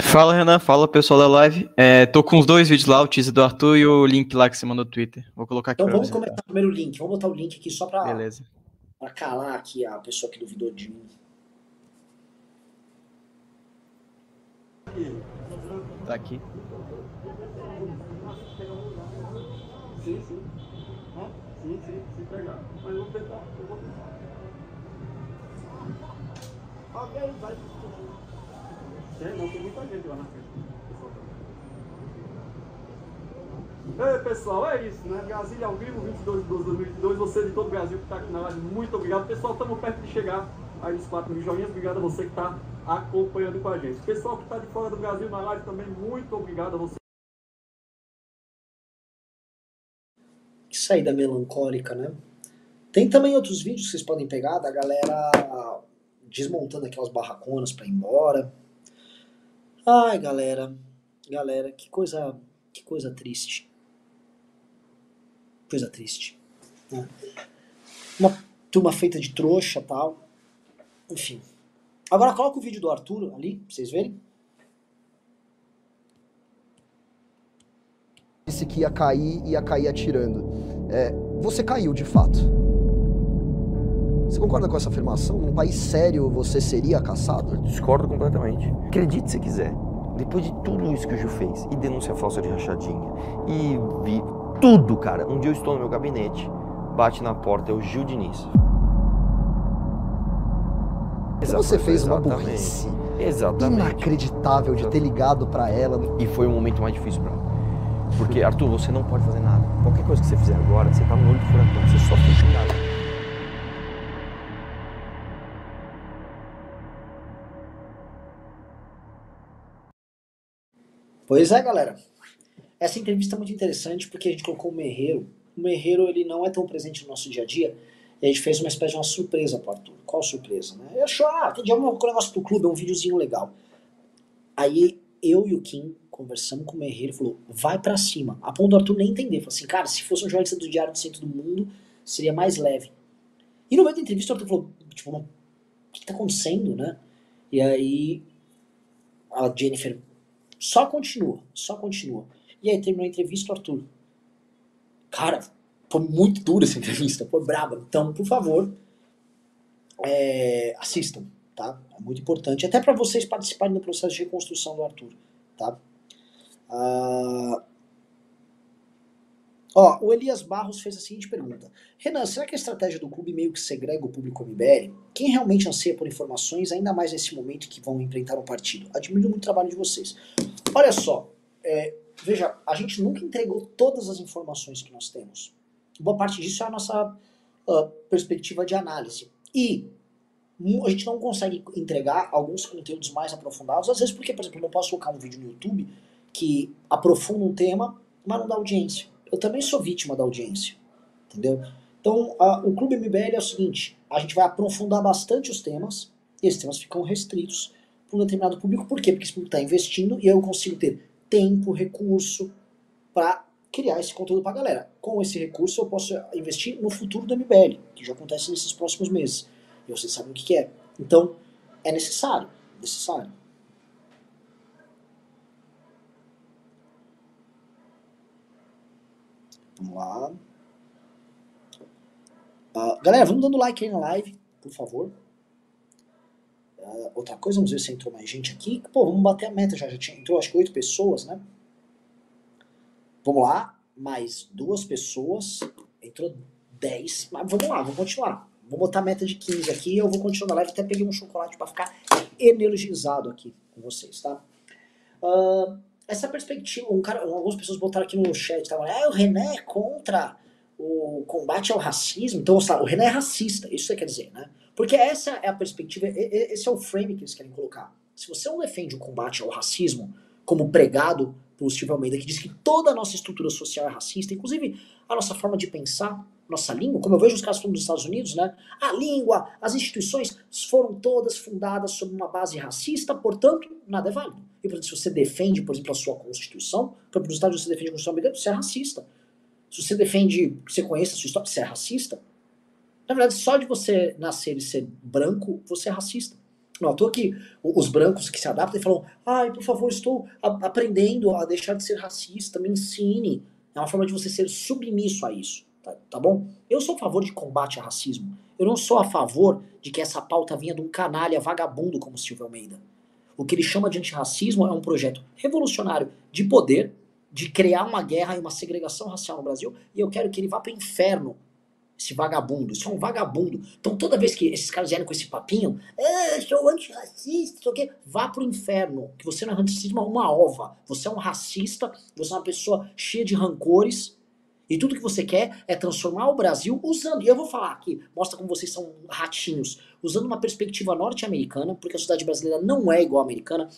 Fala, Renan. Fala, pessoal da live. É, tô com os dois vídeos lá, o teaser do Arthur e o link lá que você mandou no Twitter. Vou colocar aqui Então vamos comentar tá? primeiro o link. Vamos botar o link aqui só pra, Beleza. pra calar aqui a pessoa que duvidou de mim. Tá aqui. Sim, sim. Sim, sim, se pegar. Mas eu vou tentar, eu vou tentar. Alguém vai não, tem muita gente lá na frente. Ei pessoal, é isso, né? Brasília ao vivo, 22 de 12 de 2022. Você de todo o Brasil que está aqui na live, muito obrigado. Pessoal, estamos perto de chegar aí nos 4 mil joinhas. Obrigado a você que está acompanhando com a gente. Pessoal que está de fora do Brasil na live também, muito obrigado a você. Que saída melancólica, né? Tem também outros vídeos que vocês podem pegar da galera desmontando aquelas barraconas para ir embora. Ai, galera, galera, que coisa, que coisa triste. Coisa triste. Né? Uma turma feita de trouxa tal. Enfim. Agora coloca o vídeo do Arthur ali, pra vocês verem. Disse que ia cair, ia cair atirando. É, você caiu de fato. Você concorda com essa afirmação? Num país sério você seria caçado? Discordo completamente. Acredite se quiser. Depois de tudo isso que o Gil fez, e denúncia falsa de rachadinha, e vi tudo, cara. Um dia eu estou no meu gabinete, bate na porta, é o Gil Diniz. você fez uma burrice Exatamente. inacreditável de ter ligado para ela. E foi o momento mais difícil para ela. Porque, Arthur, você não pode fazer nada. Qualquer coisa que você fizer agora, você tá no olho do furacão, você só fica xingado. Pois é, galera. Essa entrevista é muito interessante porque a gente colocou o Merreiro. O Merreiro ele não é tão presente no nosso dia a dia. E a gente fez uma espécie de uma surpresa para Arthur. Qual surpresa, né? Eu achou, ah, tem dia um negócio pro clube, é um videozinho legal. Aí eu e o Kim conversamos com o Merreiro falou, vai para cima. A ponto do Arthur nem entender. Falou assim, cara, se fosse um jornalista do Diário do Centro do Mundo, seria mais leve. E no meio da entrevista o Arthur falou, tipo, o que tá acontecendo, né? E aí a Jennifer só continua, só continua. E aí terminou a entrevista, Arthur. Cara, foi muito dura essa entrevista, foi braba. Então, por favor, é, assistam, tá? É muito importante, até para vocês participarem do processo de reconstrução do Arthur, tá? Ah, Ó, o Elias Barros fez a seguinte pergunta. Renan, será que a estratégia do clube meio que segrega o público MBL? Quem realmente anseia por informações, ainda mais nesse momento que vão enfrentar um partido? Admiro muito o trabalho de vocês. Olha só, é, veja, a gente nunca entregou todas as informações que nós temos. Boa parte disso é a nossa uh, perspectiva de análise. E a gente não consegue entregar alguns conteúdos mais aprofundados, às vezes porque, por exemplo, eu não posso colocar um vídeo no YouTube que aprofunda um tema, mas não dá audiência eu também sou vítima da audiência, entendeu? Então, a, o Clube MBL é o seguinte, a gente vai aprofundar bastante os temas, e esses temas ficam restritos para um determinado público, por quê? Porque esse público está investindo e eu consigo ter tempo, recurso para criar esse conteúdo para a galera. Com esse recurso eu posso investir no futuro do MBL, que já acontece nesses próximos meses. E vocês sabem o que, que é. Então, é necessário, necessário. Vamos lá. Uh, galera, vamos dando like aí na live, por favor. Uh, outra coisa, vamos ver se entrou mais gente aqui. Pô, vamos bater a meta já. Já tinha, entrou acho que oito pessoas, né? Vamos lá. Mais duas pessoas. Entrou dez. Mas vamos lá, vamos continuar. Vou botar a meta de 15 aqui. Eu vou continuar na live. Até peguei um chocolate para ficar energizado aqui com vocês, tá? Uh, essa perspectiva, um cara, algumas pessoas botaram aqui no chat, estavam, ah, o René é contra o combate ao racismo, então o René é racista, isso você quer dizer, né? Porque essa é a perspectiva, esse é o frame que eles querem colocar. Se você não defende o combate ao racismo, como pregado pelo Steve Almeida, que diz que toda a nossa estrutura social é racista, inclusive a nossa forma de pensar, nossa língua, como eu vejo os casos dos Estados Unidos, né? A língua, as instituições foram todas fundadas sobre uma base racista, portanto, nada é válido. E, portanto, se você defende, por exemplo, a sua Constituição, por exemplo, nos Estados Unidos você defende a Constituição americana, você é racista. Se você defende que você conheça a sua história, você é racista. Na verdade, só de você nascer e ser branco, você é racista. Não, à toa que os brancos que se adaptam falam, ai, por favor, estou aprendendo a deixar de ser racista, me ensine. É uma forma de você ser submisso a isso. Tá, tá, bom? Eu sou a favor de combate ao racismo. Eu não sou a favor de que essa pauta vinha de um canalha vagabundo como Silvio Almeida. O que ele chama de antirracismo é um projeto revolucionário de poder, de criar uma guerra e uma segregação racial no Brasil, e eu quero que ele vá para o inferno. Esse vagabundo, isso é um vagabundo. Então toda vez que esses caras vierem com esse papinho, ah, eu sou antirracista, sei o quê, vá pro inferno. Que você não é racismo, é uma ova. Você é um racista, você é uma pessoa cheia de rancores, e tudo que você quer é transformar o Brasil usando, e eu vou falar aqui, mostra como vocês são ratinhos, usando uma perspectiva norte-americana, porque a sociedade brasileira não é igual à americana,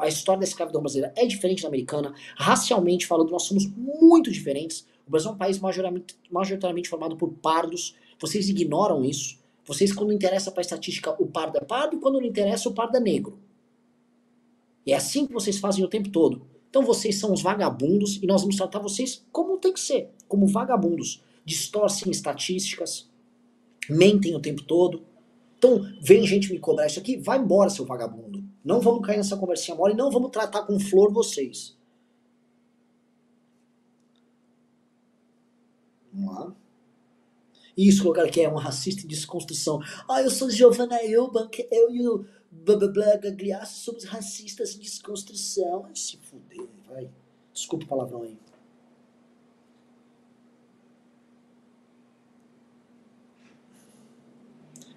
a história da escravidão brasileira é diferente da americana, racialmente falando, nós somos muito diferentes. O Brasil é um país majoritariamente, majoritariamente formado por pardos, vocês ignoram isso. Vocês, quando interessa para a estatística, o pardo é pardo, e quando não interessa, o pardo é negro. E é assim que vocês fazem o tempo todo. Então vocês são os vagabundos e nós vamos tratar vocês como tem que ser, como vagabundos. Distorcem estatísticas, mentem o tempo todo. Então, vem gente me cobrar isso aqui, vai embora, seu vagabundo. Não vamos cair nessa conversinha mole não vamos tratar com flor vocês. Vamos lá. Isso, colocar aqui é um racista em desconstrução. Ah, eu sou Giovanna Eubank, eu e o blá blá blá Gagliasso somos racistas em desconstrução. Vai se fuder, vai. Desculpa o palavrão aí.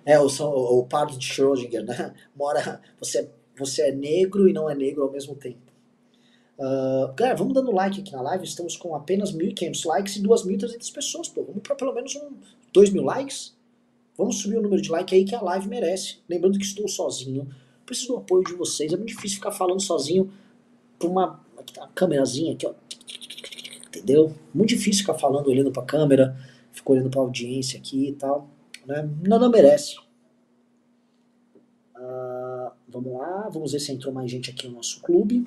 É, o, o, o par de Schrödinger, né? Mora, você, você é negro e não é negro ao mesmo tempo. Uh, galera, vamos dando like aqui na live. Estamos com apenas 1.500 likes e 2.300 pessoas. Pô, vamos para pelo menos um, 2.000 likes. Vamos subir o número de like aí que a live merece. Lembrando que estou sozinho. Preciso do apoio de vocês. É muito difícil ficar falando sozinho pra uma, uma câmerazinha aqui, ó. Entendeu? Muito difícil ficar falando, olhando pra câmera, ficar olhando pra audiência aqui e tal. Né? Não, não merece. Uh, vamos lá, vamos ver se entrou mais gente aqui no nosso clube.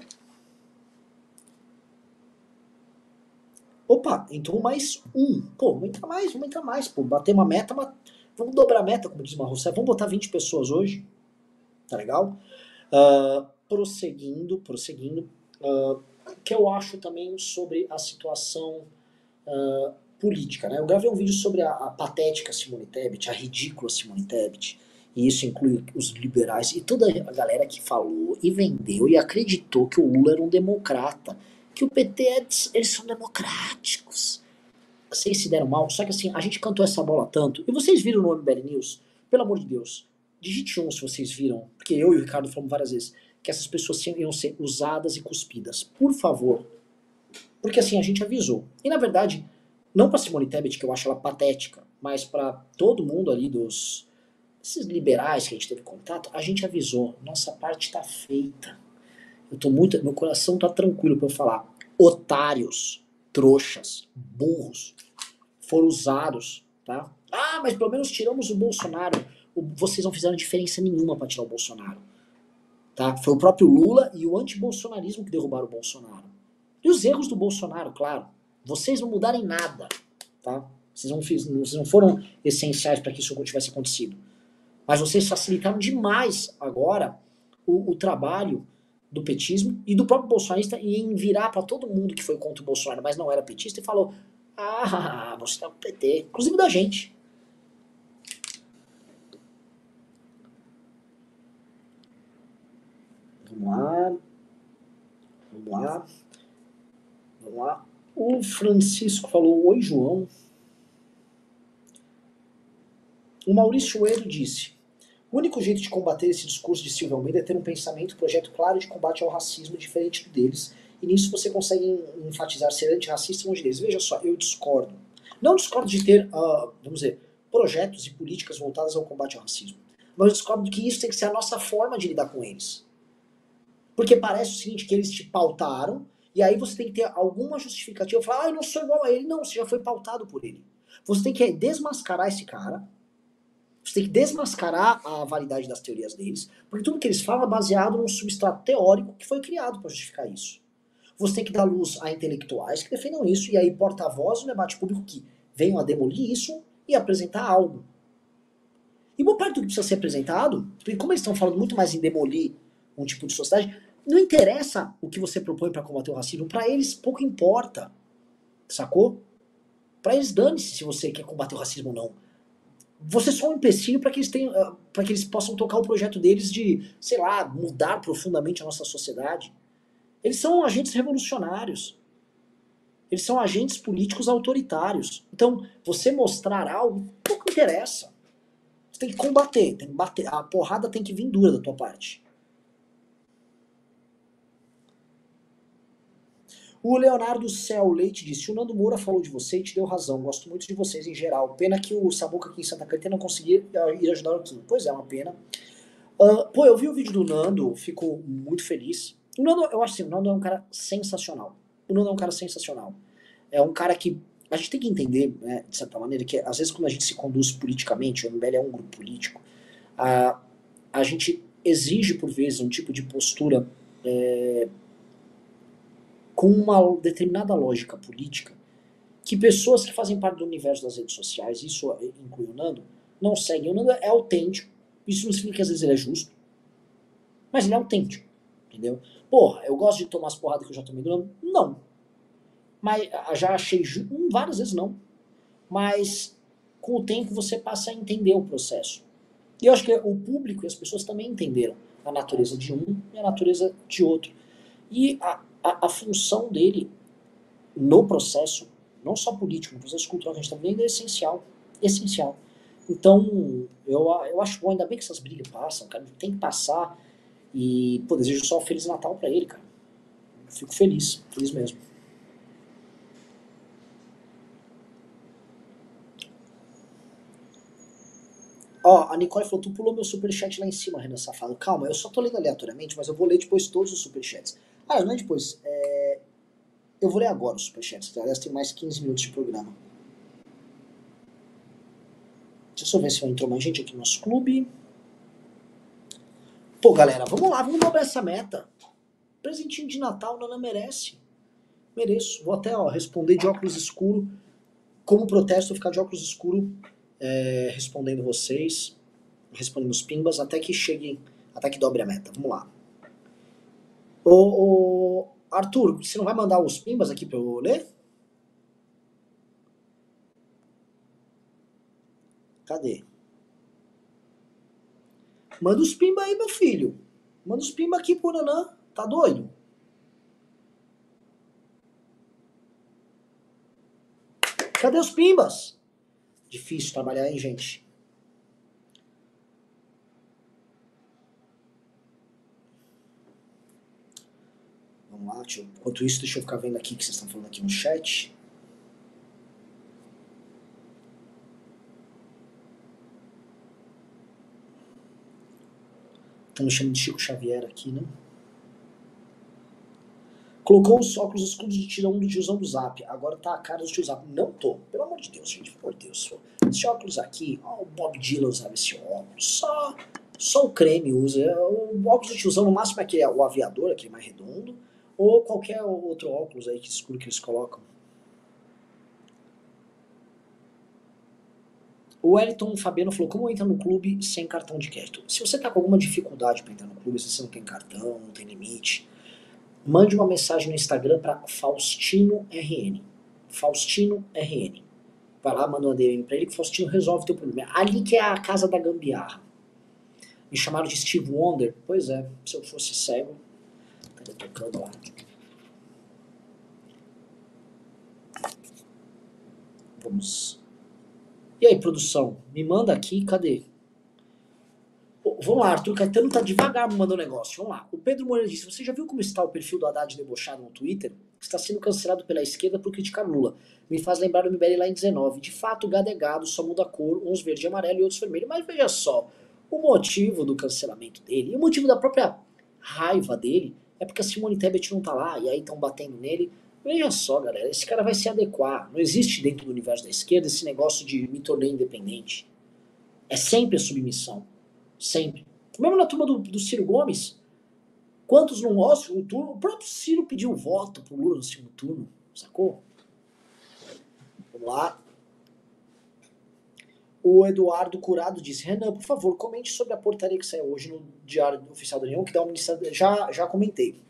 Opa, entrou mais um. Pô, vamos entrar mais, vamos entrar mais. Pô, bater uma meta, mas vamos dobrar a meta, como diz Marrocé. Vamos botar 20 pessoas hoje. Tá legal? Uh, prosseguindo, prosseguindo. Uh, que eu acho também sobre a situação uh, política. Né? Eu gravei um vídeo sobre a, a patética Simone Tebet, a ridícula Simone Tebet, e isso inclui os liberais e toda a galera que falou e vendeu e acreditou que o Lula era um democrata, que o PT é, eles são democráticos. Vocês se deram mal, só que assim, a gente cantou essa bola tanto, e vocês viram no MBL News, pelo amor de Deus, digite um se vocês viram, porque eu e o Ricardo falamos várias vezes, que essas pessoas iam ser usadas e cuspidas. Por favor. Porque assim, a gente avisou. E na verdade, não para Simone Tebet, que eu acho ela patética, mas para todo mundo ali dos esses liberais que a gente teve contato, a gente avisou, nossa parte está feita. Eu tô muito, meu coração tá tranquilo para eu falar. Otários, trouxas, burros, foram usados, tá? Ah, mas pelo menos tiramos o Bolsonaro. Vocês não fizeram diferença nenhuma para tirar o Bolsonaro. Tá? Foi o próprio Lula e o antibolsonarismo que derrubaram o Bolsonaro. E os erros do Bolsonaro, claro. Vocês não mudarem nada, tá? Vocês não, fiz, vocês não foram essenciais para que isso tivesse acontecido. Mas vocês facilitaram demais agora o, o trabalho do petismo e do próprio bolsonarista em virar para todo mundo que foi contra o Bolsonaro, mas não era petista, e falou: Ah, você tá com o PT, inclusive da gente. Vamos lá. Vamos lá. Vamos lá. O Francisco falou: Oi, João. O Maurício Eiro disse: o único jeito de combater esse discurso de Silvio Almeida é ter um pensamento, um projeto claro de combate ao racismo diferente do deles, e nisso você consegue enfatizar ser antirracista longe deles. Veja só, eu discordo. Não discordo de ter, uh, vamos dizer, projetos e políticas voltadas ao combate ao racismo, mas eu discordo que isso tem que ser a nossa forma de lidar com eles. Porque parece o seguinte, que eles te pautaram, e aí você tem que ter alguma justificativa, falar, ah, eu não sou igual a ele. Não, você já foi pautado por ele. Você tem que desmascarar esse cara, você tem que desmascarar a validade das teorias deles, porque tudo que eles falam é baseado num substrato teórico que foi criado para justificar isso. Você tem que dar luz a intelectuais que defendam isso, e aí porta-voz no debate público que venham a demolir isso e apresentar algo. E boa parte do que precisa ser apresentado, porque como eles estão falando muito mais em demolir um tipo de sociedade, não interessa o que você propõe para combater o racismo, para eles pouco importa. Sacou? Para eles dane-se se você quer combater o racismo ou não você é só um empecilho para que eles tenham, ah, para que eles possam tocar o projeto deles de, sei lá, mudar profundamente a nossa sociedade. Eles são agentes revolucionários. Eles são agentes políticos autoritários. Então, você mostrar algo pouco interessa. Você tem que combater, tem que bater, a porrada tem que vir dura da tua parte. O Leonardo Céu Leite disse: O Nando Moura falou de você e te deu razão. Gosto muito de vocês em geral. Pena que o Samuca aqui em Santa Catarina não conseguia ir ajudar o Kim. Pois é, uma pena. Uh, pô, eu vi o vídeo do Nando, fico muito feliz. O Nando, eu acho assim, o Nando é um cara sensacional. O Nando é um cara sensacional. É um cara que. A gente tem que entender, né, de certa maneira, que às vezes quando a gente se conduz politicamente, o MBL é um grupo político, a, a gente exige por vezes um tipo de postura. É, com uma determinada lógica política que pessoas que fazem parte do universo das redes sociais, isso inclui o Nando, não seguem. O Nando é autêntico. Isso não significa que às vezes ele é justo, mas ele é autêntico, entendeu? Porra, eu gosto de tomar as porradas que eu já tomei do Nando? Não. Mas já achei justo, hum, várias vezes não. Mas com o tempo você passa a entender o processo. E eu acho que o público e as pessoas também entenderam a natureza de um e a natureza de outro. E a, a, a função dele no processo, não só político, no processo cultural que a gente está vivendo, é essencial. Essencial. Então, eu, eu acho bom, ainda bem que essas brigas passam, cara. Tem que passar. E, pô, desejo só um Feliz Natal para ele, cara. Fico feliz, feliz mesmo. Ó, a Nicole falou, tu pulou meu superchat lá em cima, Renan Safado. Calma, eu só tô lendo aleatoriamente, mas eu vou ler depois todos os superchats. Ah, não é depois. É... Eu vou ler agora os superchats, tá? aliás tem mais 15 minutos de programa. Deixa eu ver se entrou mais gente aqui no nosso clube. Pô, galera, vamos lá, vamos dobrar essa meta. Presentinho de Natal, Nana merece. Mereço. Vou até ó, responder de óculos escuro. Como protesto, ficar de óculos escuro é, respondendo vocês, respondendo os pimbas, até que cheguem, até que dobre a meta. Vamos lá. Ô, ô, Arthur, você não vai mandar os pimbas aqui para eu ler? Cadê? Manda os pimba aí, meu filho. Manda os pimba aqui pro Nanã. Tá doido? Cadê os pimbas? Difícil trabalhar, hein, gente? Vamos lá, deixa eu- enquanto isso, deixa eu ficar vendo aqui o que vocês estão falando aqui no chat. Me chamando de Chico Xavier aqui, né? Colocou os óculos escuros de tirão do tiozão do Zap. Agora tá a cara do tio Zap. Não tô. Pelo amor de Deus, gente. De Deus. Esse óculos aqui, ó, o Bob Dylan usava esse óculos. Só, só o creme usa. O óculos do tiozão, no máximo, é aquele, o aviador, aquele mais redondo. Ou qualquer outro óculos aí que escuro que eles colocam. O Wellington Fabiano falou: como entra no clube sem cartão de crédito? Se você tá com alguma dificuldade para entrar no clube, se você não tem cartão, não tem limite, mande uma mensagem no Instagram para Faustino RN. Faustino RN. Vai lá, manda uma DM pra ele que Faustino resolve o teu problema. Ali que é a casa da gambiarra. Me chamaram de Steve Wonder. Pois é, se eu fosse cego, tocando lá. Vamos. E aí, produção? Me manda aqui, cadê? Vamos lá, Arthur Caetano tá devagar me mandando negócio. Vamos lá. O Pedro Moreira disse: Você já viu como está o perfil do Haddad debochado no Twitter? Está sendo cancelado pela esquerda por criticar Lula. Me faz lembrar do MBL lá em 19. De fato, o gado é gado, só muda a cor, uns verde e amarelo e outros vermelho. Mas veja só, o motivo do cancelamento dele, e o motivo da própria raiva dele, é porque a Simone Tebet não tá lá, e aí estão batendo nele. Veja só, galera, esse cara vai se adequar. Não existe dentro do universo da esquerda esse negócio de me tornei independente. É sempre a submissão. Sempre. Mesmo na turma do, do Ciro Gomes, quantos não gostam o turno? O próprio Ciro pediu voto pro Lula no segundo turno, sacou? Vamos lá. O Eduardo Curado disse: Renan, por favor, comente sobre a portaria que saiu hoje no Diário Oficial da União, que dá uma já, já comentei.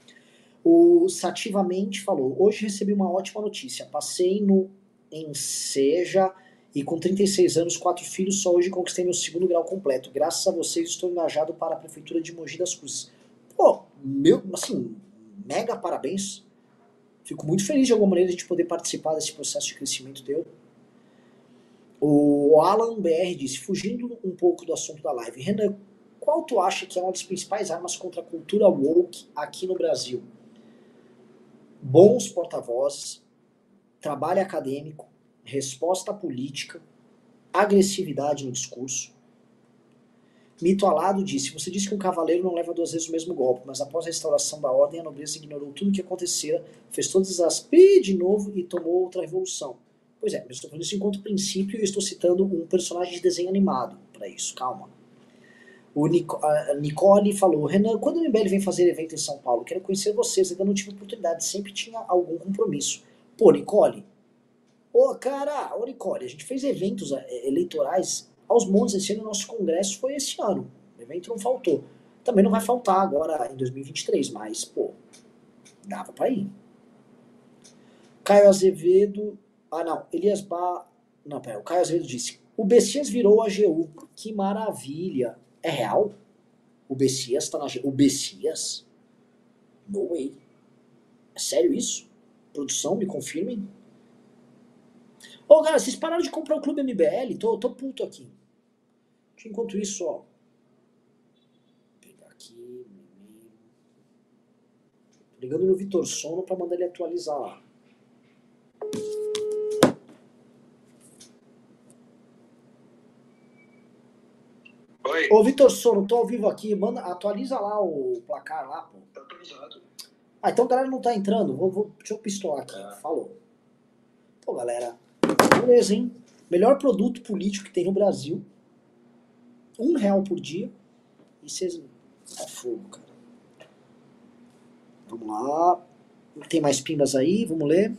O Sativamente falou: Hoje recebi uma ótima notícia. Passei no Enseja e com 36 anos, quatro filhos, só hoje conquistei meu segundo grau completo. Graças a vocês, estou engajado para a Prefeitura de Mogi das Cruzes. Pô, meu, assim, mega parabéns. Fico muito feliz de alguma maneira de poder participar desse processo de crescimento teu. O Alan BR disse, fugindo um pouco do assunto da live, Renan, qual tu acha que é uma das principais armas contra a cultura woke aqui no Brasil? Bons porta-vozes, trabalho acadêmico, resposta política, agressividade no discurso. Mito Alado disse: Você disse que um cavaleiro não leva duas vezes o mesmo golpe, mas após a restauração da ordem, a nobreza ignorou tudo o que acontecera, fez todas as pi de novo e tomou outra revolução. Pois é, mas estou falando isso enquanto princípio e estou citando um personagem de desenho animado para isso, calma. O Nico, Nicole falou: Renan, quando o MBL vem fazer evento em São Paulo, quero conhecer vocês, ainda não tive oportunidade, sempre tinha algum compromisso. Pô, Nicole, ô cara, ô Nicole, a gente fez eventos eh, eleitorais aos montes esse ano, nosso congresso foi esse ano, o evento não faltou. Também não vai faltar agora em 2023, mas, pô, dava pra ir. Caio Azevedo. Ah, não. Elias Ba. Não, pera. O Caio Azevedo disse: O Bessias virou a AGU. Que maravilha. É real? O Bessias tá na AGU. O Bessias? No way. É sério isso? Produção, me confirmem. Ô, galera, vocês pararam de comprar o Clube MBL? Tô, tô puto aqui. Enquanto isso, ó. Vou pegar aqui. Tô ligando no Vitor Sono pra mandar ele atualizar lá. Oi, Ô, Vitor Sono, tô ao vivo aqui. Manda, atualiza lá o placar lá, pô. tá atualizado. Ah, então a galera não tá entrando. Vou, vou, deixa eu pistolar aqui. Falou. Pô, galera. Beleza, hein? Melhor produto político que tem no Brasil. Um real por dia. E vocês. É fogo, cara. Vamos lá. Tem mais pimbas aí, vamos ler.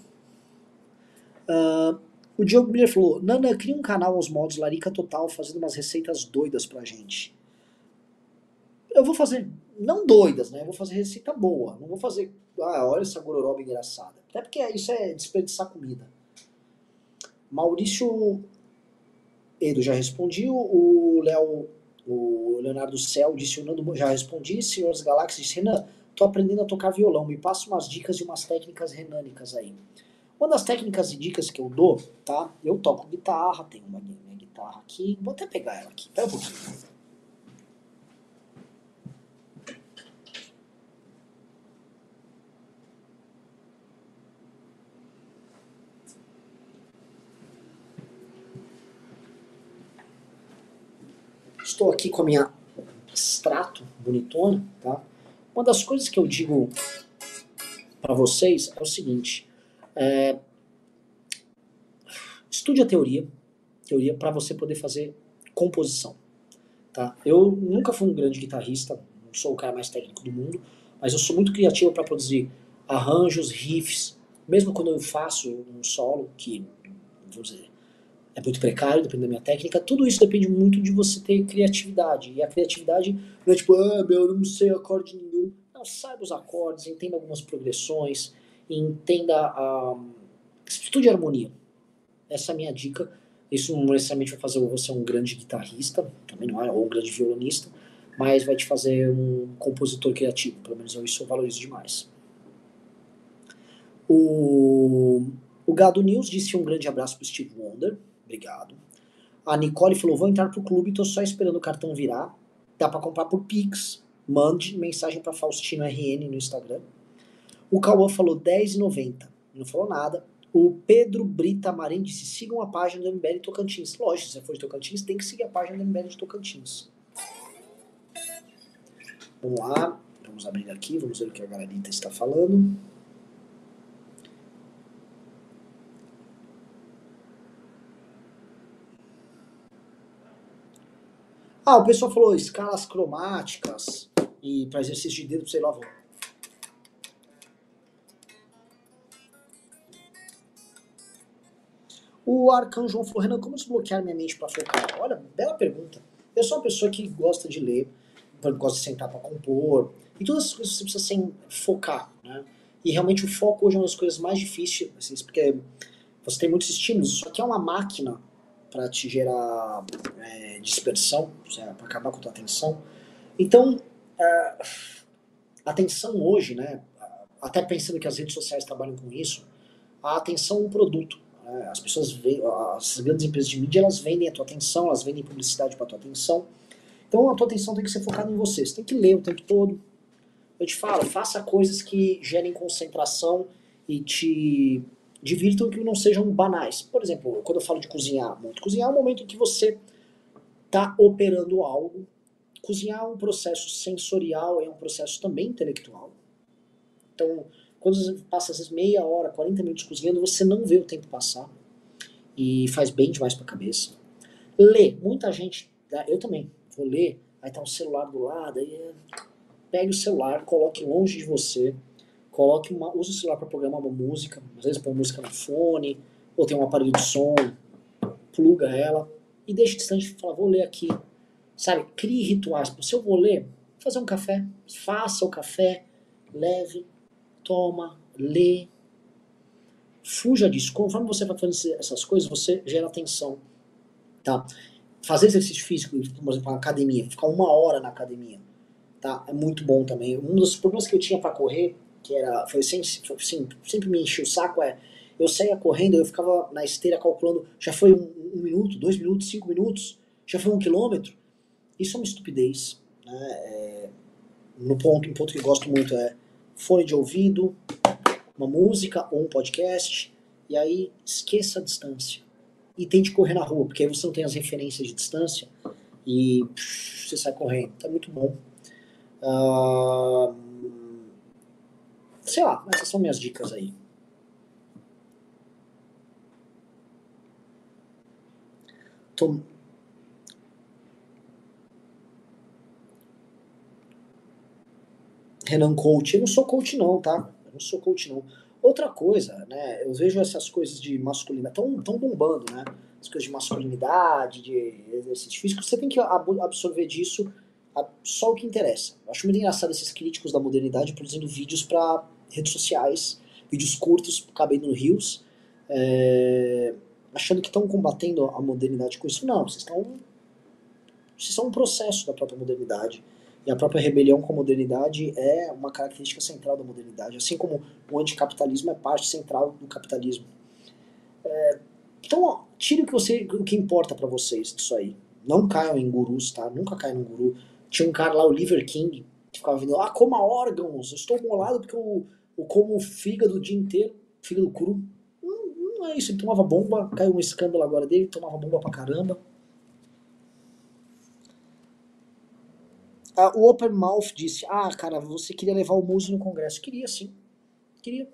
Ah, o Diogo Miller falou: Nana, cria um canal aos modos Larica Total fazendo umas receitas doidas pra gente. Eu vou fazer, não doidas, né? Eu vou fazer receita boa. Não vou fazer, ah, olha essa gororoba engraçada. Até porque isso é desperdiçar comida. Maurício Edo já respondi. O Léo O Leonardo Cel disse, o Nando, já respondi, Senhor das Galáxias disse, Renan, tô aprendendo a tocar violão, me passa umas dicas e umas técnicas renânicas aí. Uma das técnicas e dicas que eu dou, tá? Eu toco guitarra, tenho uma minha guitarra aqui, vou até pegar ela aqui, pera um pouquinho. Estou aqui com a minha extrato bonitona, tá? Uma das coisas que eu digo para vocês é o seguinte: é, estude a teoria, teoria para você poder fazer composição, tá? Eu nunca fui um grande guitarrista, não sou o cara mais técnico do mundo, mas eu sou muito criativo para produzir arranjos, riffs, mesmo quando eu faço um solo que, vamos dizer, é muito precário, depende da minha técnica. Tudo isso depende muito de você ter criatividade. E a criatividade não é tipo, ah, meu, eu não sei acorde nenhum. Não, saiba os acordes, entenda algumas progressões, entenda a. Estude harmonia. Essa é a minha dica. Isso não necessariamente vai fazer você um grande guitarrista, também não é, ou um grande violonista, mas vai te fazer um compositor criativo. Pelo menos eu isso eu valorizo demais. O, o Gado News disse um grande abraço para Steve Wonder. Obrigado. A Nicole falou: vou entrar pro clube, tô só esperando o cartão virar. Dá para comprar por Pix. Mande mensagem para Faustino RN no Instagram. O Cauã falou R$10,90. Não falou nada. O Pedro Brita Marim disse: sigam a página do MBL Tocantins. Lógico, se você for de Tocantins, tem que seguir a página do MBL de Tocantins. Vamos lá. Vamos abrir aqui, vamos ver o que a galerita está falando. Ah, o pessoal falou escalas cromáticas e para exercício de dedo, sei lá, vou. O Arcanjo falou, Renan, como desbloquear minha mente para focar? Olha, bela pergunta. Eu sou uma pessoa que gosta de ler, gosta de sentar para compor, e todas as coisas você precisa focar, né? E realmente o foco hoje é uma das coisas mais difíceis, assim, porque você tem muitos estímulos, só que é uma máquina para te gerar é, dispersão, para acabar com a tua atenção. Então, é, atenção hoje, né, até pensando que as redes sociais trabalham com isso, a atenção é um produto. Né, as pessoas, veem, as grandes empresas de mídia, elas vendem a tua atenção, elas vendem publicidade para tua atenção. Então a tua atenção tem que ser focada em você. Você tem que ler o tempo todo. Eu te falo, faça coisas que gerem concentração e te divirtam que não sejam banais. Por exemplo, quando eu falo de cozinhar muito, cozinhar é um momento em que você está operando algo. Cozinhar é um processo sensorial, é um processo também intelectual. Então, quando você passa às vezes meia hora, 40 minutos cozinhando, você não vê o tempo passar. E faz bem demais para a cabeça. Ler. Muita gente, eu também, vou ler, aí tá um celular do lado, aí é, pegue o celular, coloque longe de você, coloque uma, use o celular para programar uma música, às vezes põe música no fone, ou tem um aparelho de som, pluga ela e deixe distante fala, vou ler aqui. Sabe, crie rituais. Se eu vou ler, fazer um café, faça o café, leve, toma, lê. Fuja disso. Conforme você vai fazendo essas coisas, você gera atenção. Tá? Fazer exercício físico, por exemplo, na academia, ficar uma hora na academia, tá? É muito bom também. Um dos problemas que eu tinha para correr que era, foi sempre, foi, sempre, sempre me encheu o saco, é, eu saía correndo, eu ficava na esteira calculando, já foi um, um minuto, dois minutos, cinco minutos, já foi um quilômetro. Isso é uma estupidez. Né? É, no ponto, um ponto que eu gosto muito é fone de ouvido, uma música ou um podcast, e aí esqueça a distância. E tente correr na rua, porque aí você não tem as referências de distância e você sai correndo. Tá muito bom. Uh, Sei lá, essas são minhas dicas aí. Tô... Renan Coach, eu não sou coach não, tá? Eu não sou coach não. Outra coisa, né? Eu vejo essas coisas de masculinidade tão, tão bombando, né? As coisas de masculinidade, de exercício físico, você tem que absorver disso só o que interessa. Eu acho muito engraçado esses críticos da modernidade produzindo vídeos para redes sociais, vídeos curtos cabendo no Rios, é, achando que estão combatendo a modernidade com isso. Não, vocês estão Vocês são um processo da própria modernidade. E a própria rebelião com a modernidade é uma característica central da modernidade. Assim como o anticapitalismo é parte central do capitalismo. É, então, ó, tire o que, você, o que importa para vocês disso aí. Não caiam em gurus, tá? Nunca caiam em guru. Tinha um cara lá, o Liver King, que ficava vindo, ah, coma órgãos, eu estou molado porque eu, eu como fígado o dia inteiro, fígado cru. Não, não é isso, ele tomava bomba, caiu um escândalo agora dele, tomava bomba pra caramba. Ah, o Open Mouth disse, ah, cara, você queria levar o Muse no congresso. Queria, sim. Queria.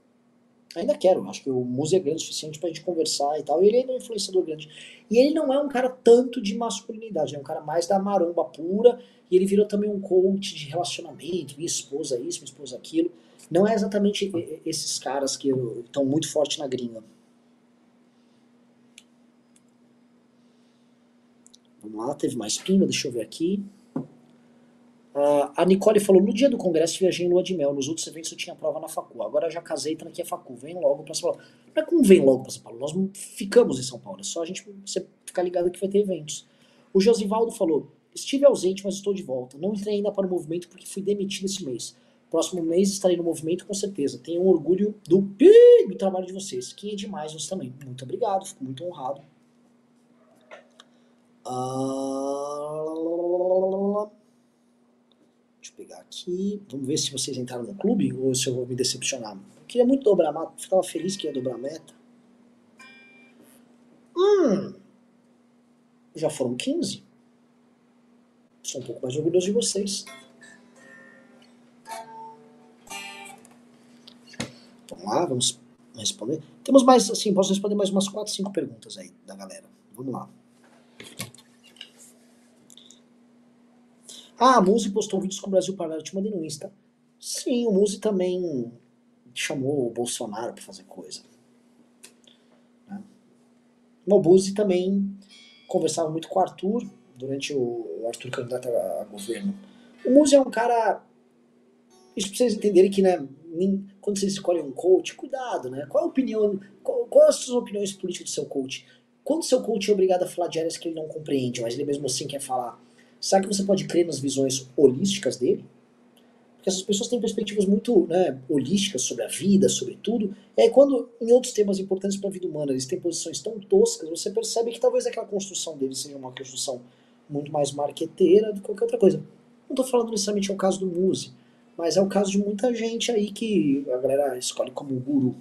Ainda quero, acho que o Muse é grande o suficiente pra gente conversar e tal. E ele ainda é um influenciador grande. E ele não é um cara tanto de masculinidade, é um cara mais da maromba pura. E ele virou também um coach de relacionamento, minha esposa isso, minha esposa aquilo. Não é exatamente esses caras que estão muito forte na gringa. Vamos lá, teve mais pimba, deixa eu ver aqui. Uh, a Nicole falou, no dia do congresso viajei em lua de mel, nos outros eventos eu tinha prova na facu, agora já casei, tá aqui a facu, vem logo pra São Paulo. Não é como vem logo pra São Paulo, nós ficamos em São Paulo, é só a gente você ficar ligado que vai ter eventos. O Josivaldo falou, estive ausente, mas estou de volta, não entrei ainda para o movimento porque fui demitido esse mês. Próximo mês estarei no movimento com certeza, tenho um orgulho do, do trabalho de vocês, que é demais você também. Muito obrigado, fico muito honrado. Uh... Pegar aqui. Vamos ver se vocês entraram no clube ou se eu vou me decepcionar. Queria muito dobrar meta. Ficava feliz que ia dobrar meta. Hum. Já foram 15? Sou um pouco mais orgulhoso de vocês. Vamos lá, vamos responder. Temos mais, assim, posso responder mais umas 4, 5 perguntas aí da galera. Vamos lá. Ah, a Muzi postou vídeos com o Brasil Paralelo, te mandei no Insta. Sim, o Muzi também chamou o Bolsonaro para fazer coisa. Né? O Muzi também conversava muito com o Arthur, durante o, Arthur candidato a, a, governo. O Muzi é um cara... Isso pra vocês entenderem que, né, quando vocês escolhem um coach, cuidado, né? Qual a opinião, qual, qual as suas opiniões políticas do seu coach? Quando seu coach é obrigado a falar de áreas que ele não compreende, mas ele mesmo assim quer falar Será que você pode crer nas visões holísticas dele? Porque essas pessoas têm perspectivas muito né, holísticas sobre a vida, sobre tudo. E aí, quando em outros temas importantes para a vida humana eles têm posições tão toscas, você percebe que talvez aquela construção deles seja uma construção muito mais marqueteira do que qualquer outra coisa. Não estou falando necessariamente é o caso do Muse, mas é o caso de muita gente aí que a galera escolhe como guru.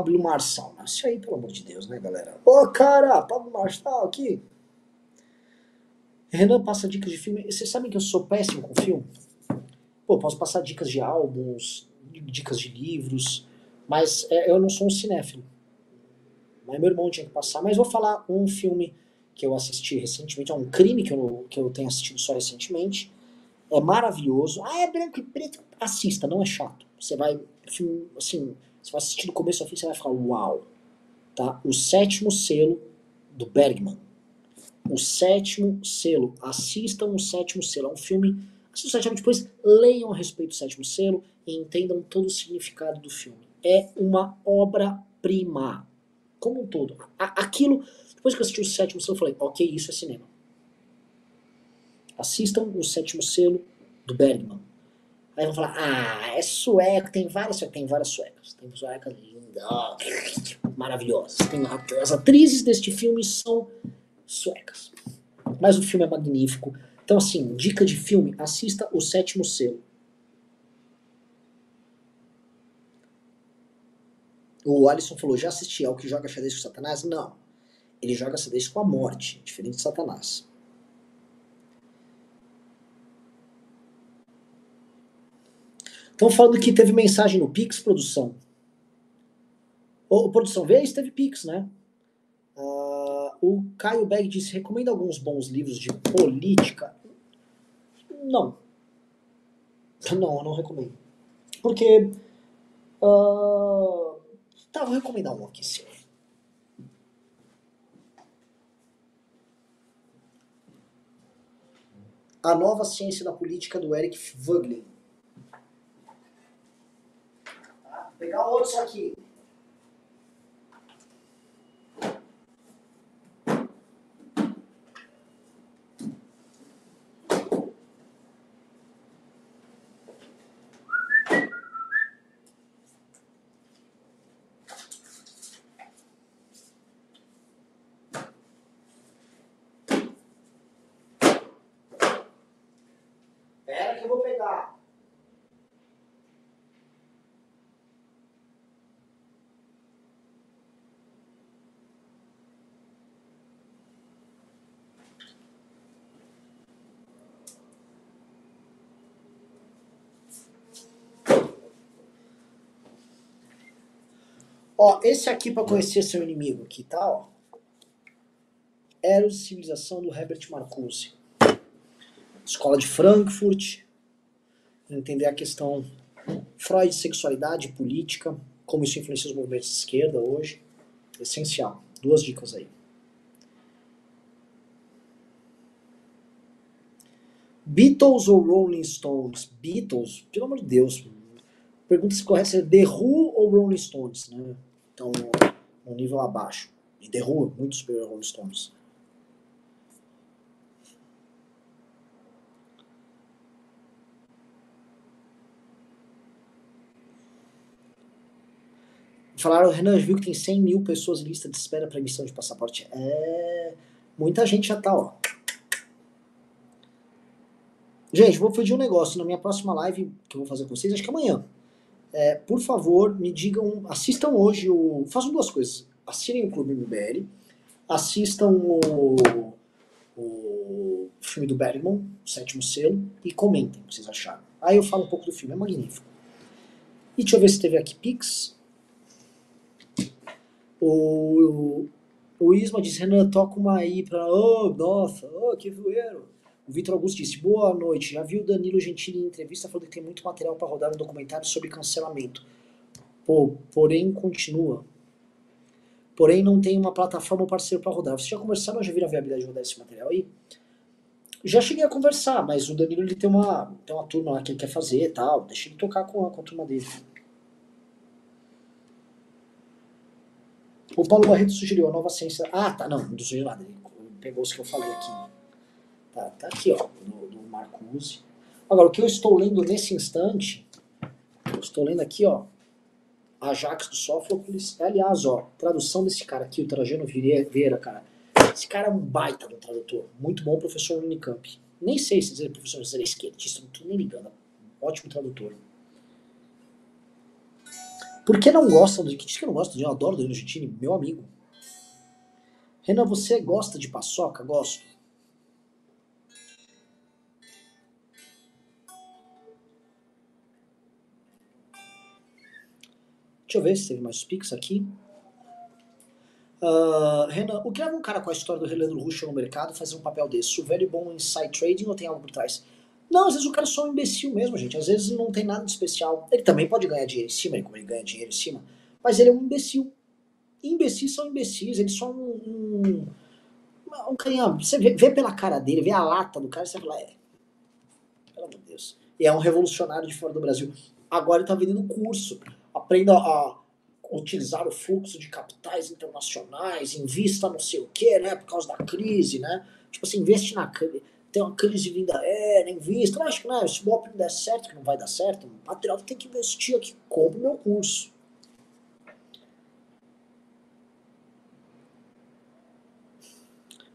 Pablo Marçal. Isso aí, pelo amor de Deus, né, galera? Ô, cara, Pablo Marçal aqui. Renan passa dicas de filme. Vocês sabem que eu sou péssimo com filme? Pô, posso passar dicas de álbuns, dicas de livros, mas é, eu não sou um cinéfilo. Mas meu irmão tinha que passar. Mas vou falar um filme que eu assisti recentemente, é um crime que eu, que eu tenho assistido só recentemente. É maravilhoso. Ah, é branco e preto. Assista, não é chato. Você vai, filme, assim, você vai assistir do começo ao fim, você vai ficar, uau. Tá? O sétimo selo do Bergman. O sétimo selo. Assistam o sétimo selo. É um filme. Assistam o sétimo, depois leiam a respeito do sétimo selo e entendam todo o significado do filme. É uma obra-prima. Como um todo. Aquilo. Depois que eu assisti o sétimo selo, eu falei, ok, isso é cinema. Assistam o sétimo selo do Bergman. Aí vão falar, ah, é sueco, tem várias tem várias suecas, tem suecas lindas, maravilhosas. Tem, as atrizes deste filme são suecas. Mas o filme é magnífico. Então, assim, dica de filme, assista O Sétimo Selo. O Alisson falou, já assisti ao que joga xadrez com Satanás? Não. Ele joga xadrez com a morte, diferente de Satanás. Estão falando que teve mensagem no Pix, produção. Ô, produção, vê se teve Pix, né? Uh, o Caio Beg disse: recomenda alguns bons livros de política? Não. Não, eu não recomendo. Porque uh, Tá, vou recomendar um aqui, seu. A Nova Ciência da Política do Eric Voegelin. Tá, vou pegar outros aqui. Pera que eu vou pegar. Ó, esse aqui para conhecer seu inimigo aqui, tá? Ó. Eros Civilização do Herbert Marcuse. Escola de Frankfurt, entender a questão Freud, sexualidade, política, como isso influencia os movimentos de esquerda hoje. Essencial. Duas dicas aí. Beatles ou Rolling Stones? Beatles, pelo amor de Deus. Pergunta se correta é The Who ou Rolling Stones, né? Então, um nível abaixo. E Who, muito superior ao Rolling Stones. Falaram, Renan, viu que tem 100 mil pessoas em lista de espera para emissão de passaporte. É. Muita gente já tá, ó. Gente, vou pedir um negócio. Na minha próxima live que eu vou fazer com vocês, acho que amanhã. É, por favor, me digam. Assistam hoje o. Façam duas coisas. Assinem o Clube MBL. Assistam o, o filme do Bergman, o sétimo selo, e comentem o que vocês acharam. Aí eu falo um pouco do filme, é magnífico. E deixa eu ver se teve aqui Pix. O, o Isma diz, Renan, toca uma aí pra. Oh, nossa, oh, que voeiro. O Vitor Augusto disse, boa noite. Já viu o Danilo Gentili em entrevista falando que tem muito material para rodar um documentário sobre cancelamento. Pô, porém continua. Porém não tem uma plataforma ou parceiro para rodar. Vocês já conversaram, já viram a viabilidade de rodar esse material aí? Já cheguei a conversar, mas o Danilo ele tem uma, tem uma turma lá que ele quer fazer e tal. Deixa ele tocar com a, com a turma dele. O Paulo Barreto sugeriu a nova ciência. Ah, tá, não, não sugeriu nada. Ele pegou os que eu falei aqui. Tá, tá aqui, ó, do, do Marcuse. Agora, o que eu estou lendo nesse instante, eu estou lendo aqui, ó, Ajax do Sófocles. Aliás, ó, tradução desse cara aqui, o Trajano Vieira, cara. Esse cara é um baita do tradutor. Muito bom professor Unicamp. Nem sei se dizer professor, se ele é esquerdista, não tô nem ligando. Ótimo tradutor. Por que não gostam do. que diz que eu não gosto de? Eu adoro do Gentili, meu amigo. Renan, você gosta de paçoca? Gosto. Deixa eu ver se teve mais pics aqui. Uh, Renan, o que leva um cara com a história do Leandro Russo no mercado fazer um papel desse? O velho bom inside trading ou tem algo por trás? Não, às vezes o cara é só um imbecil mesmo, gente. Às vezes não tem nada de especial. Ele também pode ganhar dinheiro em cima, como ele ganha dinheiro em cima. Mas ele é um imbecil. Imbecis são imbecis, eles são um. um, um carinha. Você vê, vê, pela cara dele, vê a lata do cara, você fala, é. Pelo amor de Deus. E é um revolucionário de fora do Brasil. Agora ele tá vendendo curso. Aprenda a utilizar o fluxo de capitais internacionais, invista não sei o que, né? Por causa da crise, né? Tipo assim, investe na crise tem uma crise vinda aérea, invista. Que né, se o golpe não der certo, que não vai dar certo, o patriota tem que investir aqui, compra o meu curso.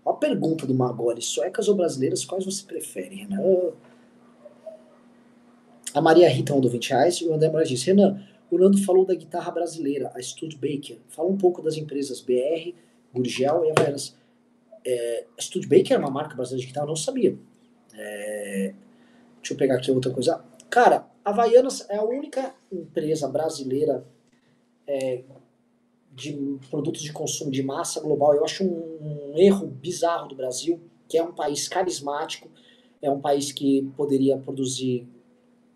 Uma pergunta do Magoli, suecas ou brasileiras, quais você prefere, Renan? A Maria Rita mandou 20 reais e o André Moraes disse, Renan, o Nando falou da guitarra brasileira, a Studebaker. Fala um pouco das empresas BR, Gurgel e Havaianas. É, Studebaker é uma marca brasileira de guitarra, eu não sabia. É, deixa eu pegar aqui outra coisa. Cara, a Havaianas é a única empresa brasileira é, de produtos de consumo de massa global. Eu acho um, um, erro bizarro do Brasil, que é um país carismático, é um país que poderia produzir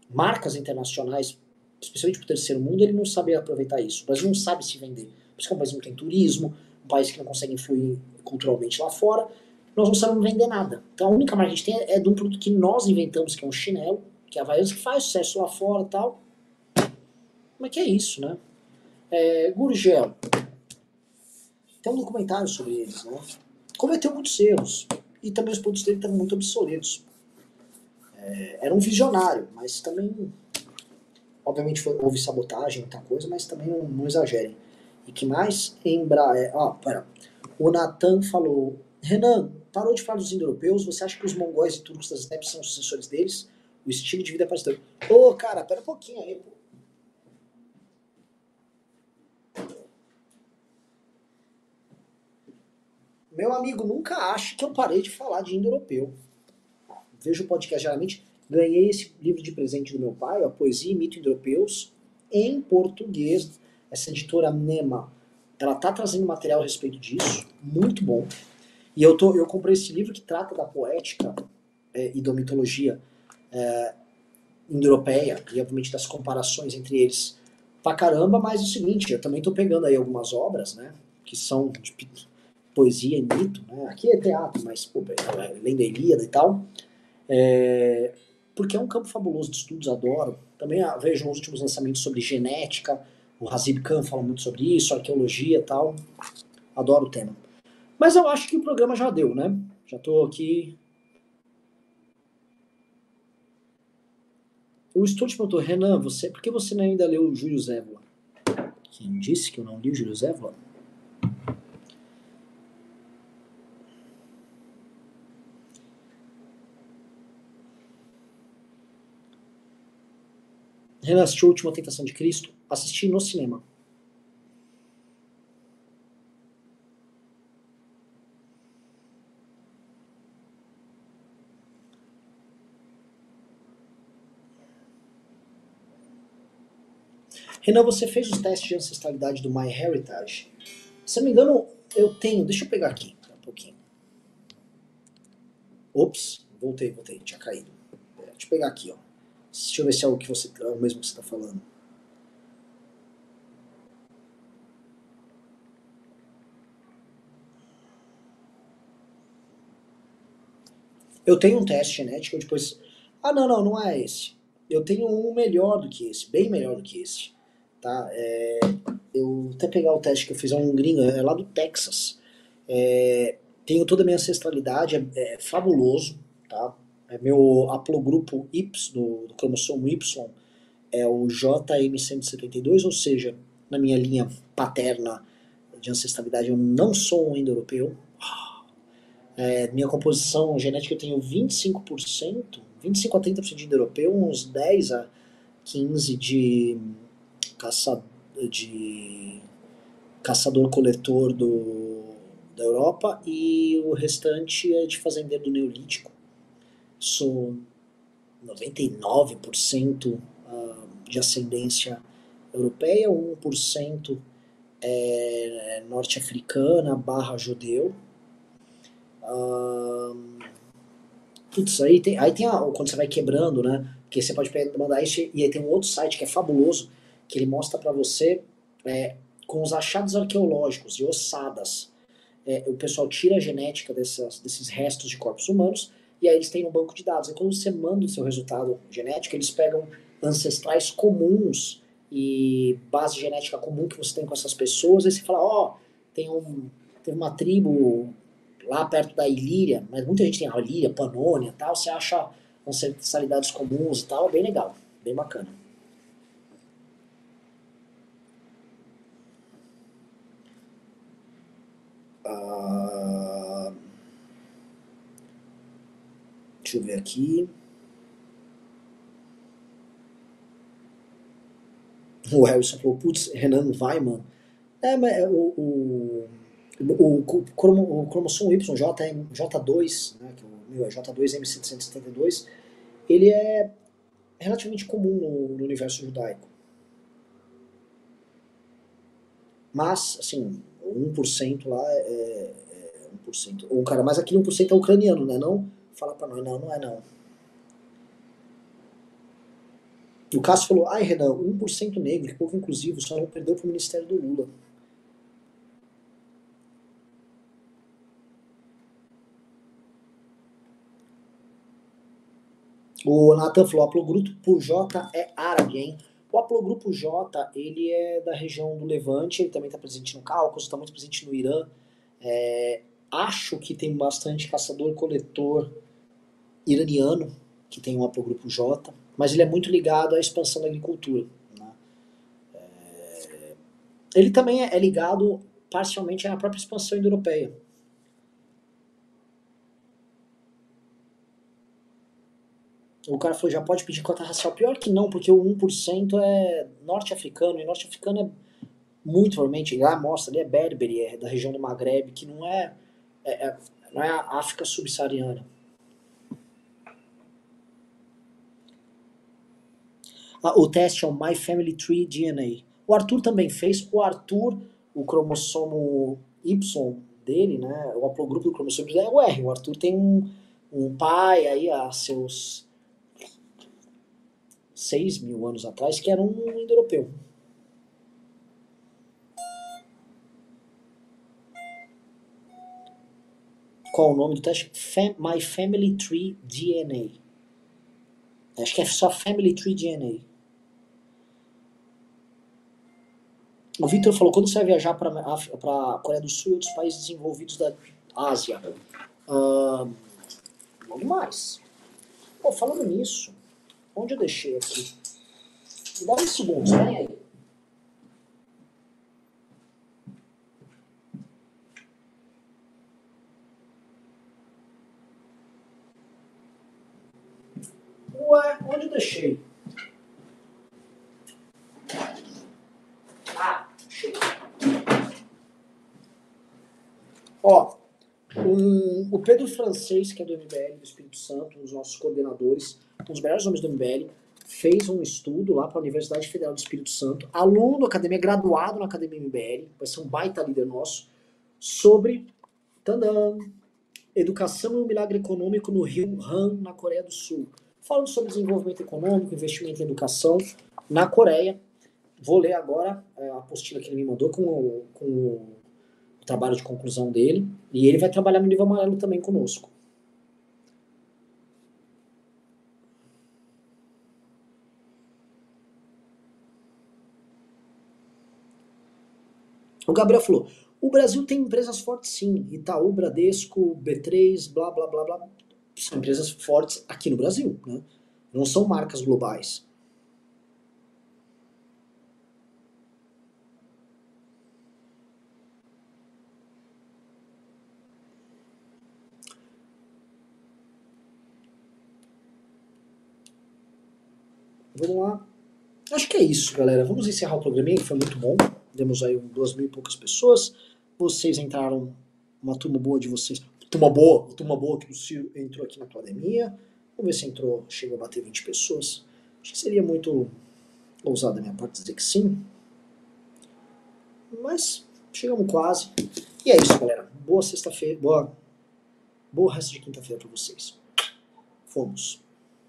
marcas internacionais especialmente para o terceiro mundo, ele não sabe aproveitar isso. O Brasil não sabe se vender. Por isso que é um país que não tem turismo, um país que não consegue influir culturalmente lá fora. Nós não sabemos vender nada. Então a única marca que a gente tem é de um produto que nós inventamos, que é um chinelo, que é a Havaianas, que faz sucesso lá fora tal. É que é isso, né? É, Gurgel. Tem um documentário sobre eles, né? Cometeu muitos erros. E também os produtos dele estavam muito obsoletos. É, era um visionário, mas também. Obviamente foi, houve sabotagem, muita coisa, mas também não, não exagerem. E que mais? Embraer. Ah, pera. O Natan falou: Renan, parou de falar dos indo-europeus, você acha que os mongóis e turcos das estepes são sucessores deles? O estilo de vida é parecido. Ô, cara, pera um pouquinho aí, pô. Meu amigo, nunca ache que eu parei de falar de indo-europeu. Vejo o podcast diariamente. Ganhei esse livro de presente do meu pai, a Poesia e Mito Indo-Europeus, em português. Essa editora Nema, ela tá trazendo material a respeito disso, muito bom. E eu, tô, eu comprei esse livro que trata da poética é, e da mitologia é, indo-europeia, e obviamente das comparações entre eles pra caramba, mas é o seguinte, eu também tô pegando aí algumas obras, né, que são de poesia e mito, né? Aqui é teatro, mas pô, é, além da Ilíada e tal. É, porque é um campo fabuloso de estudos, adoro. Também ah, vejo os últimos lançamentos sobre genética, o Hazib Khan fala muito sobre isso, arqueologia tal. Adoro o tema. Mas eu acho que o programa já deu, né? Já tô aqui. O Stuart perguntou, Renan, você, por que você não ainda leu o Júlio Zévola? Quem disse que eu não li o Júlio Zévola? Renan assistiu a Última Tentação de Cristo? Assisti no cinema. Renan, você fez os testes de ancestralidade do MyHeritage? Se não me engano, eu tenho. Deixa eu pegar aqui um pouquinho. Ops, voltei, voltei, tinha caído. Deixa eu pegar aqui, ó. Deixa eu ver se é o que você é o mesmo que você está falando. Eu tenho um teste genético, depois. Ah, não, não, não é esse. Eu tenho um melhor do que esse, bem melhor do que esse. Tá? É, eu até pegar o teste que eu fiz, é um gringo, é lá do Texas. É, tenho toda a minha ancestralidade, é, é fabuloso, tá? É meu haplogrupo Y, do, do cromossomo Y, é o JM172, ou seja, na minha linha paterna de ancestralidade eu não sou um indo-europeu. É, minha composição genética eu tenho 25%, 25 a 30% de indo-europeu, uns 10 a 15 de caça, de caçador-coletor da Europa e o restante é de fazendeiro do Neolítico sou 99% ah, de ascendência europeia, 1% é norte-africana barra judeu. putz, aí tem, aí tem a, quando você vai quebrando, né? Porque você pode mandar isso e aí tem um outro site que é fabuloso, que ele mostra para você é, com os achados arqueológicos e ossadas. É, o pessoal tira a genética dessas, desses restos de corpos humanos e aí eles têm um banco de dados. E quando você manda o seu resultado genético, eles pegam ancestrais comuns e base genética comum que você tem com essas pessoas, e você fala, ó, oh, tem, um, tem uma tribo lá perto da Ilíria, mas muita gente tem a Ilíria, Panônia tal, você acha ancestralidades comuns e tal, é bem legal, bem bacana. Uh, deixa eu ver aqui. O Harrison falou, putz, Renan vai, mano. É, mas é, o, o, o, o, cromossomo Y, J, J2, né, que o meu é J2M772, ele é relativamente comum no, no universo judaico. Mas, assim, 1% lá é, é 1%. Ou, cara, mas aquele 1% é ucraniano, né? Não fala pra nós, não, não é não. O Cássio falou, ai Renan, 1% negro, que povo inclusivo, só não perdeu pro Ministério do Lula. O Nathan falou, o Haplogrupo J é árabe, hein? O Haplogrupo J, ele é da região do Levante, ele também está presente no Cáucaso, está muito presente no Irã. É, acho que tem bastante caçador-coletor iraniano, que tem um Haplogrupo J, mas ele é muito ligado à expansão da agricultura. Né? É, ele também é ligado parcialmente à própria expansão indo-europeia. O cara falou, já pode pedir cota racial. Pior que não, porque o 1% é norte-africano, e norte-africano é muito provavelmente, lá mostra ali, é berbere, é da região do Maghreb, que não é, é, é não é a África subsaariana. Ah, o teste é o My Family Tree DNA. O Arthur também fez. O Arthur, o cromossomo Y dele, né, o haplogrupo do cromossomo Y é o R. O Arthur tem um, um pai aí a seus 6 mil anos atrás, que era um indo-europeu. Qual o nome do teste? Fam My Family Tree DNA. Acho que é só Family Tree DNA. O Victor falou, quando você vai viajar para a Coreia do Sul e outros países desenvolvidos da Ásia? Uh, logo mais. Pô, falando nisso, Onde eu deixei aqui? Me dá um segundo, vem aí. Ué, onde eu deixei? Ah, achei. Ó, um, o Pedro Francês, que é do MBL do Espírito Santo, um dos nossos coordenadores, um dos melhores homens do MBL, fez um estudo lá para a Universidade Federal do Espírito Santo, aluno da academia, graduado na academia MBL, vai ser um baita líder nosso, sobre tadam, educação e o milagre econômico no Rio Han, na Coreia do Sul. Falando sobre desenvolvimento econômico, investimento em educação na Coreia. Vou ler agora é, a apostila que ele me mandou com com trabalho de conclusão dele. E ele vai trabalhar no nível amarelo também conosco. O Gabriel falou: o Brasil tem empresas fortes sim. Itaú, Bradesco, B3, blá blá blá blá. São empresas fortes aqui no Brasil. Né? Não são marcas globais. Vamos lá. Acho que é isso, galera. Vamos encerrar o programinha, que foi muito bom. Demos aí duas mil e poucas pessoas. Vocês entraram, uma turma boa de vocês. Turma boa, turma boa que o Ciro entrou aqui na academia. Vamos ver se entrou, chegou a bater 20 pessoas. Acho que seria muito ousado da minha parte dizer que sim. Mas chegamos quase. E é isso, galera. Boa sexta-feira, boa, boa resto de quinta-feira para vocês. Fomos.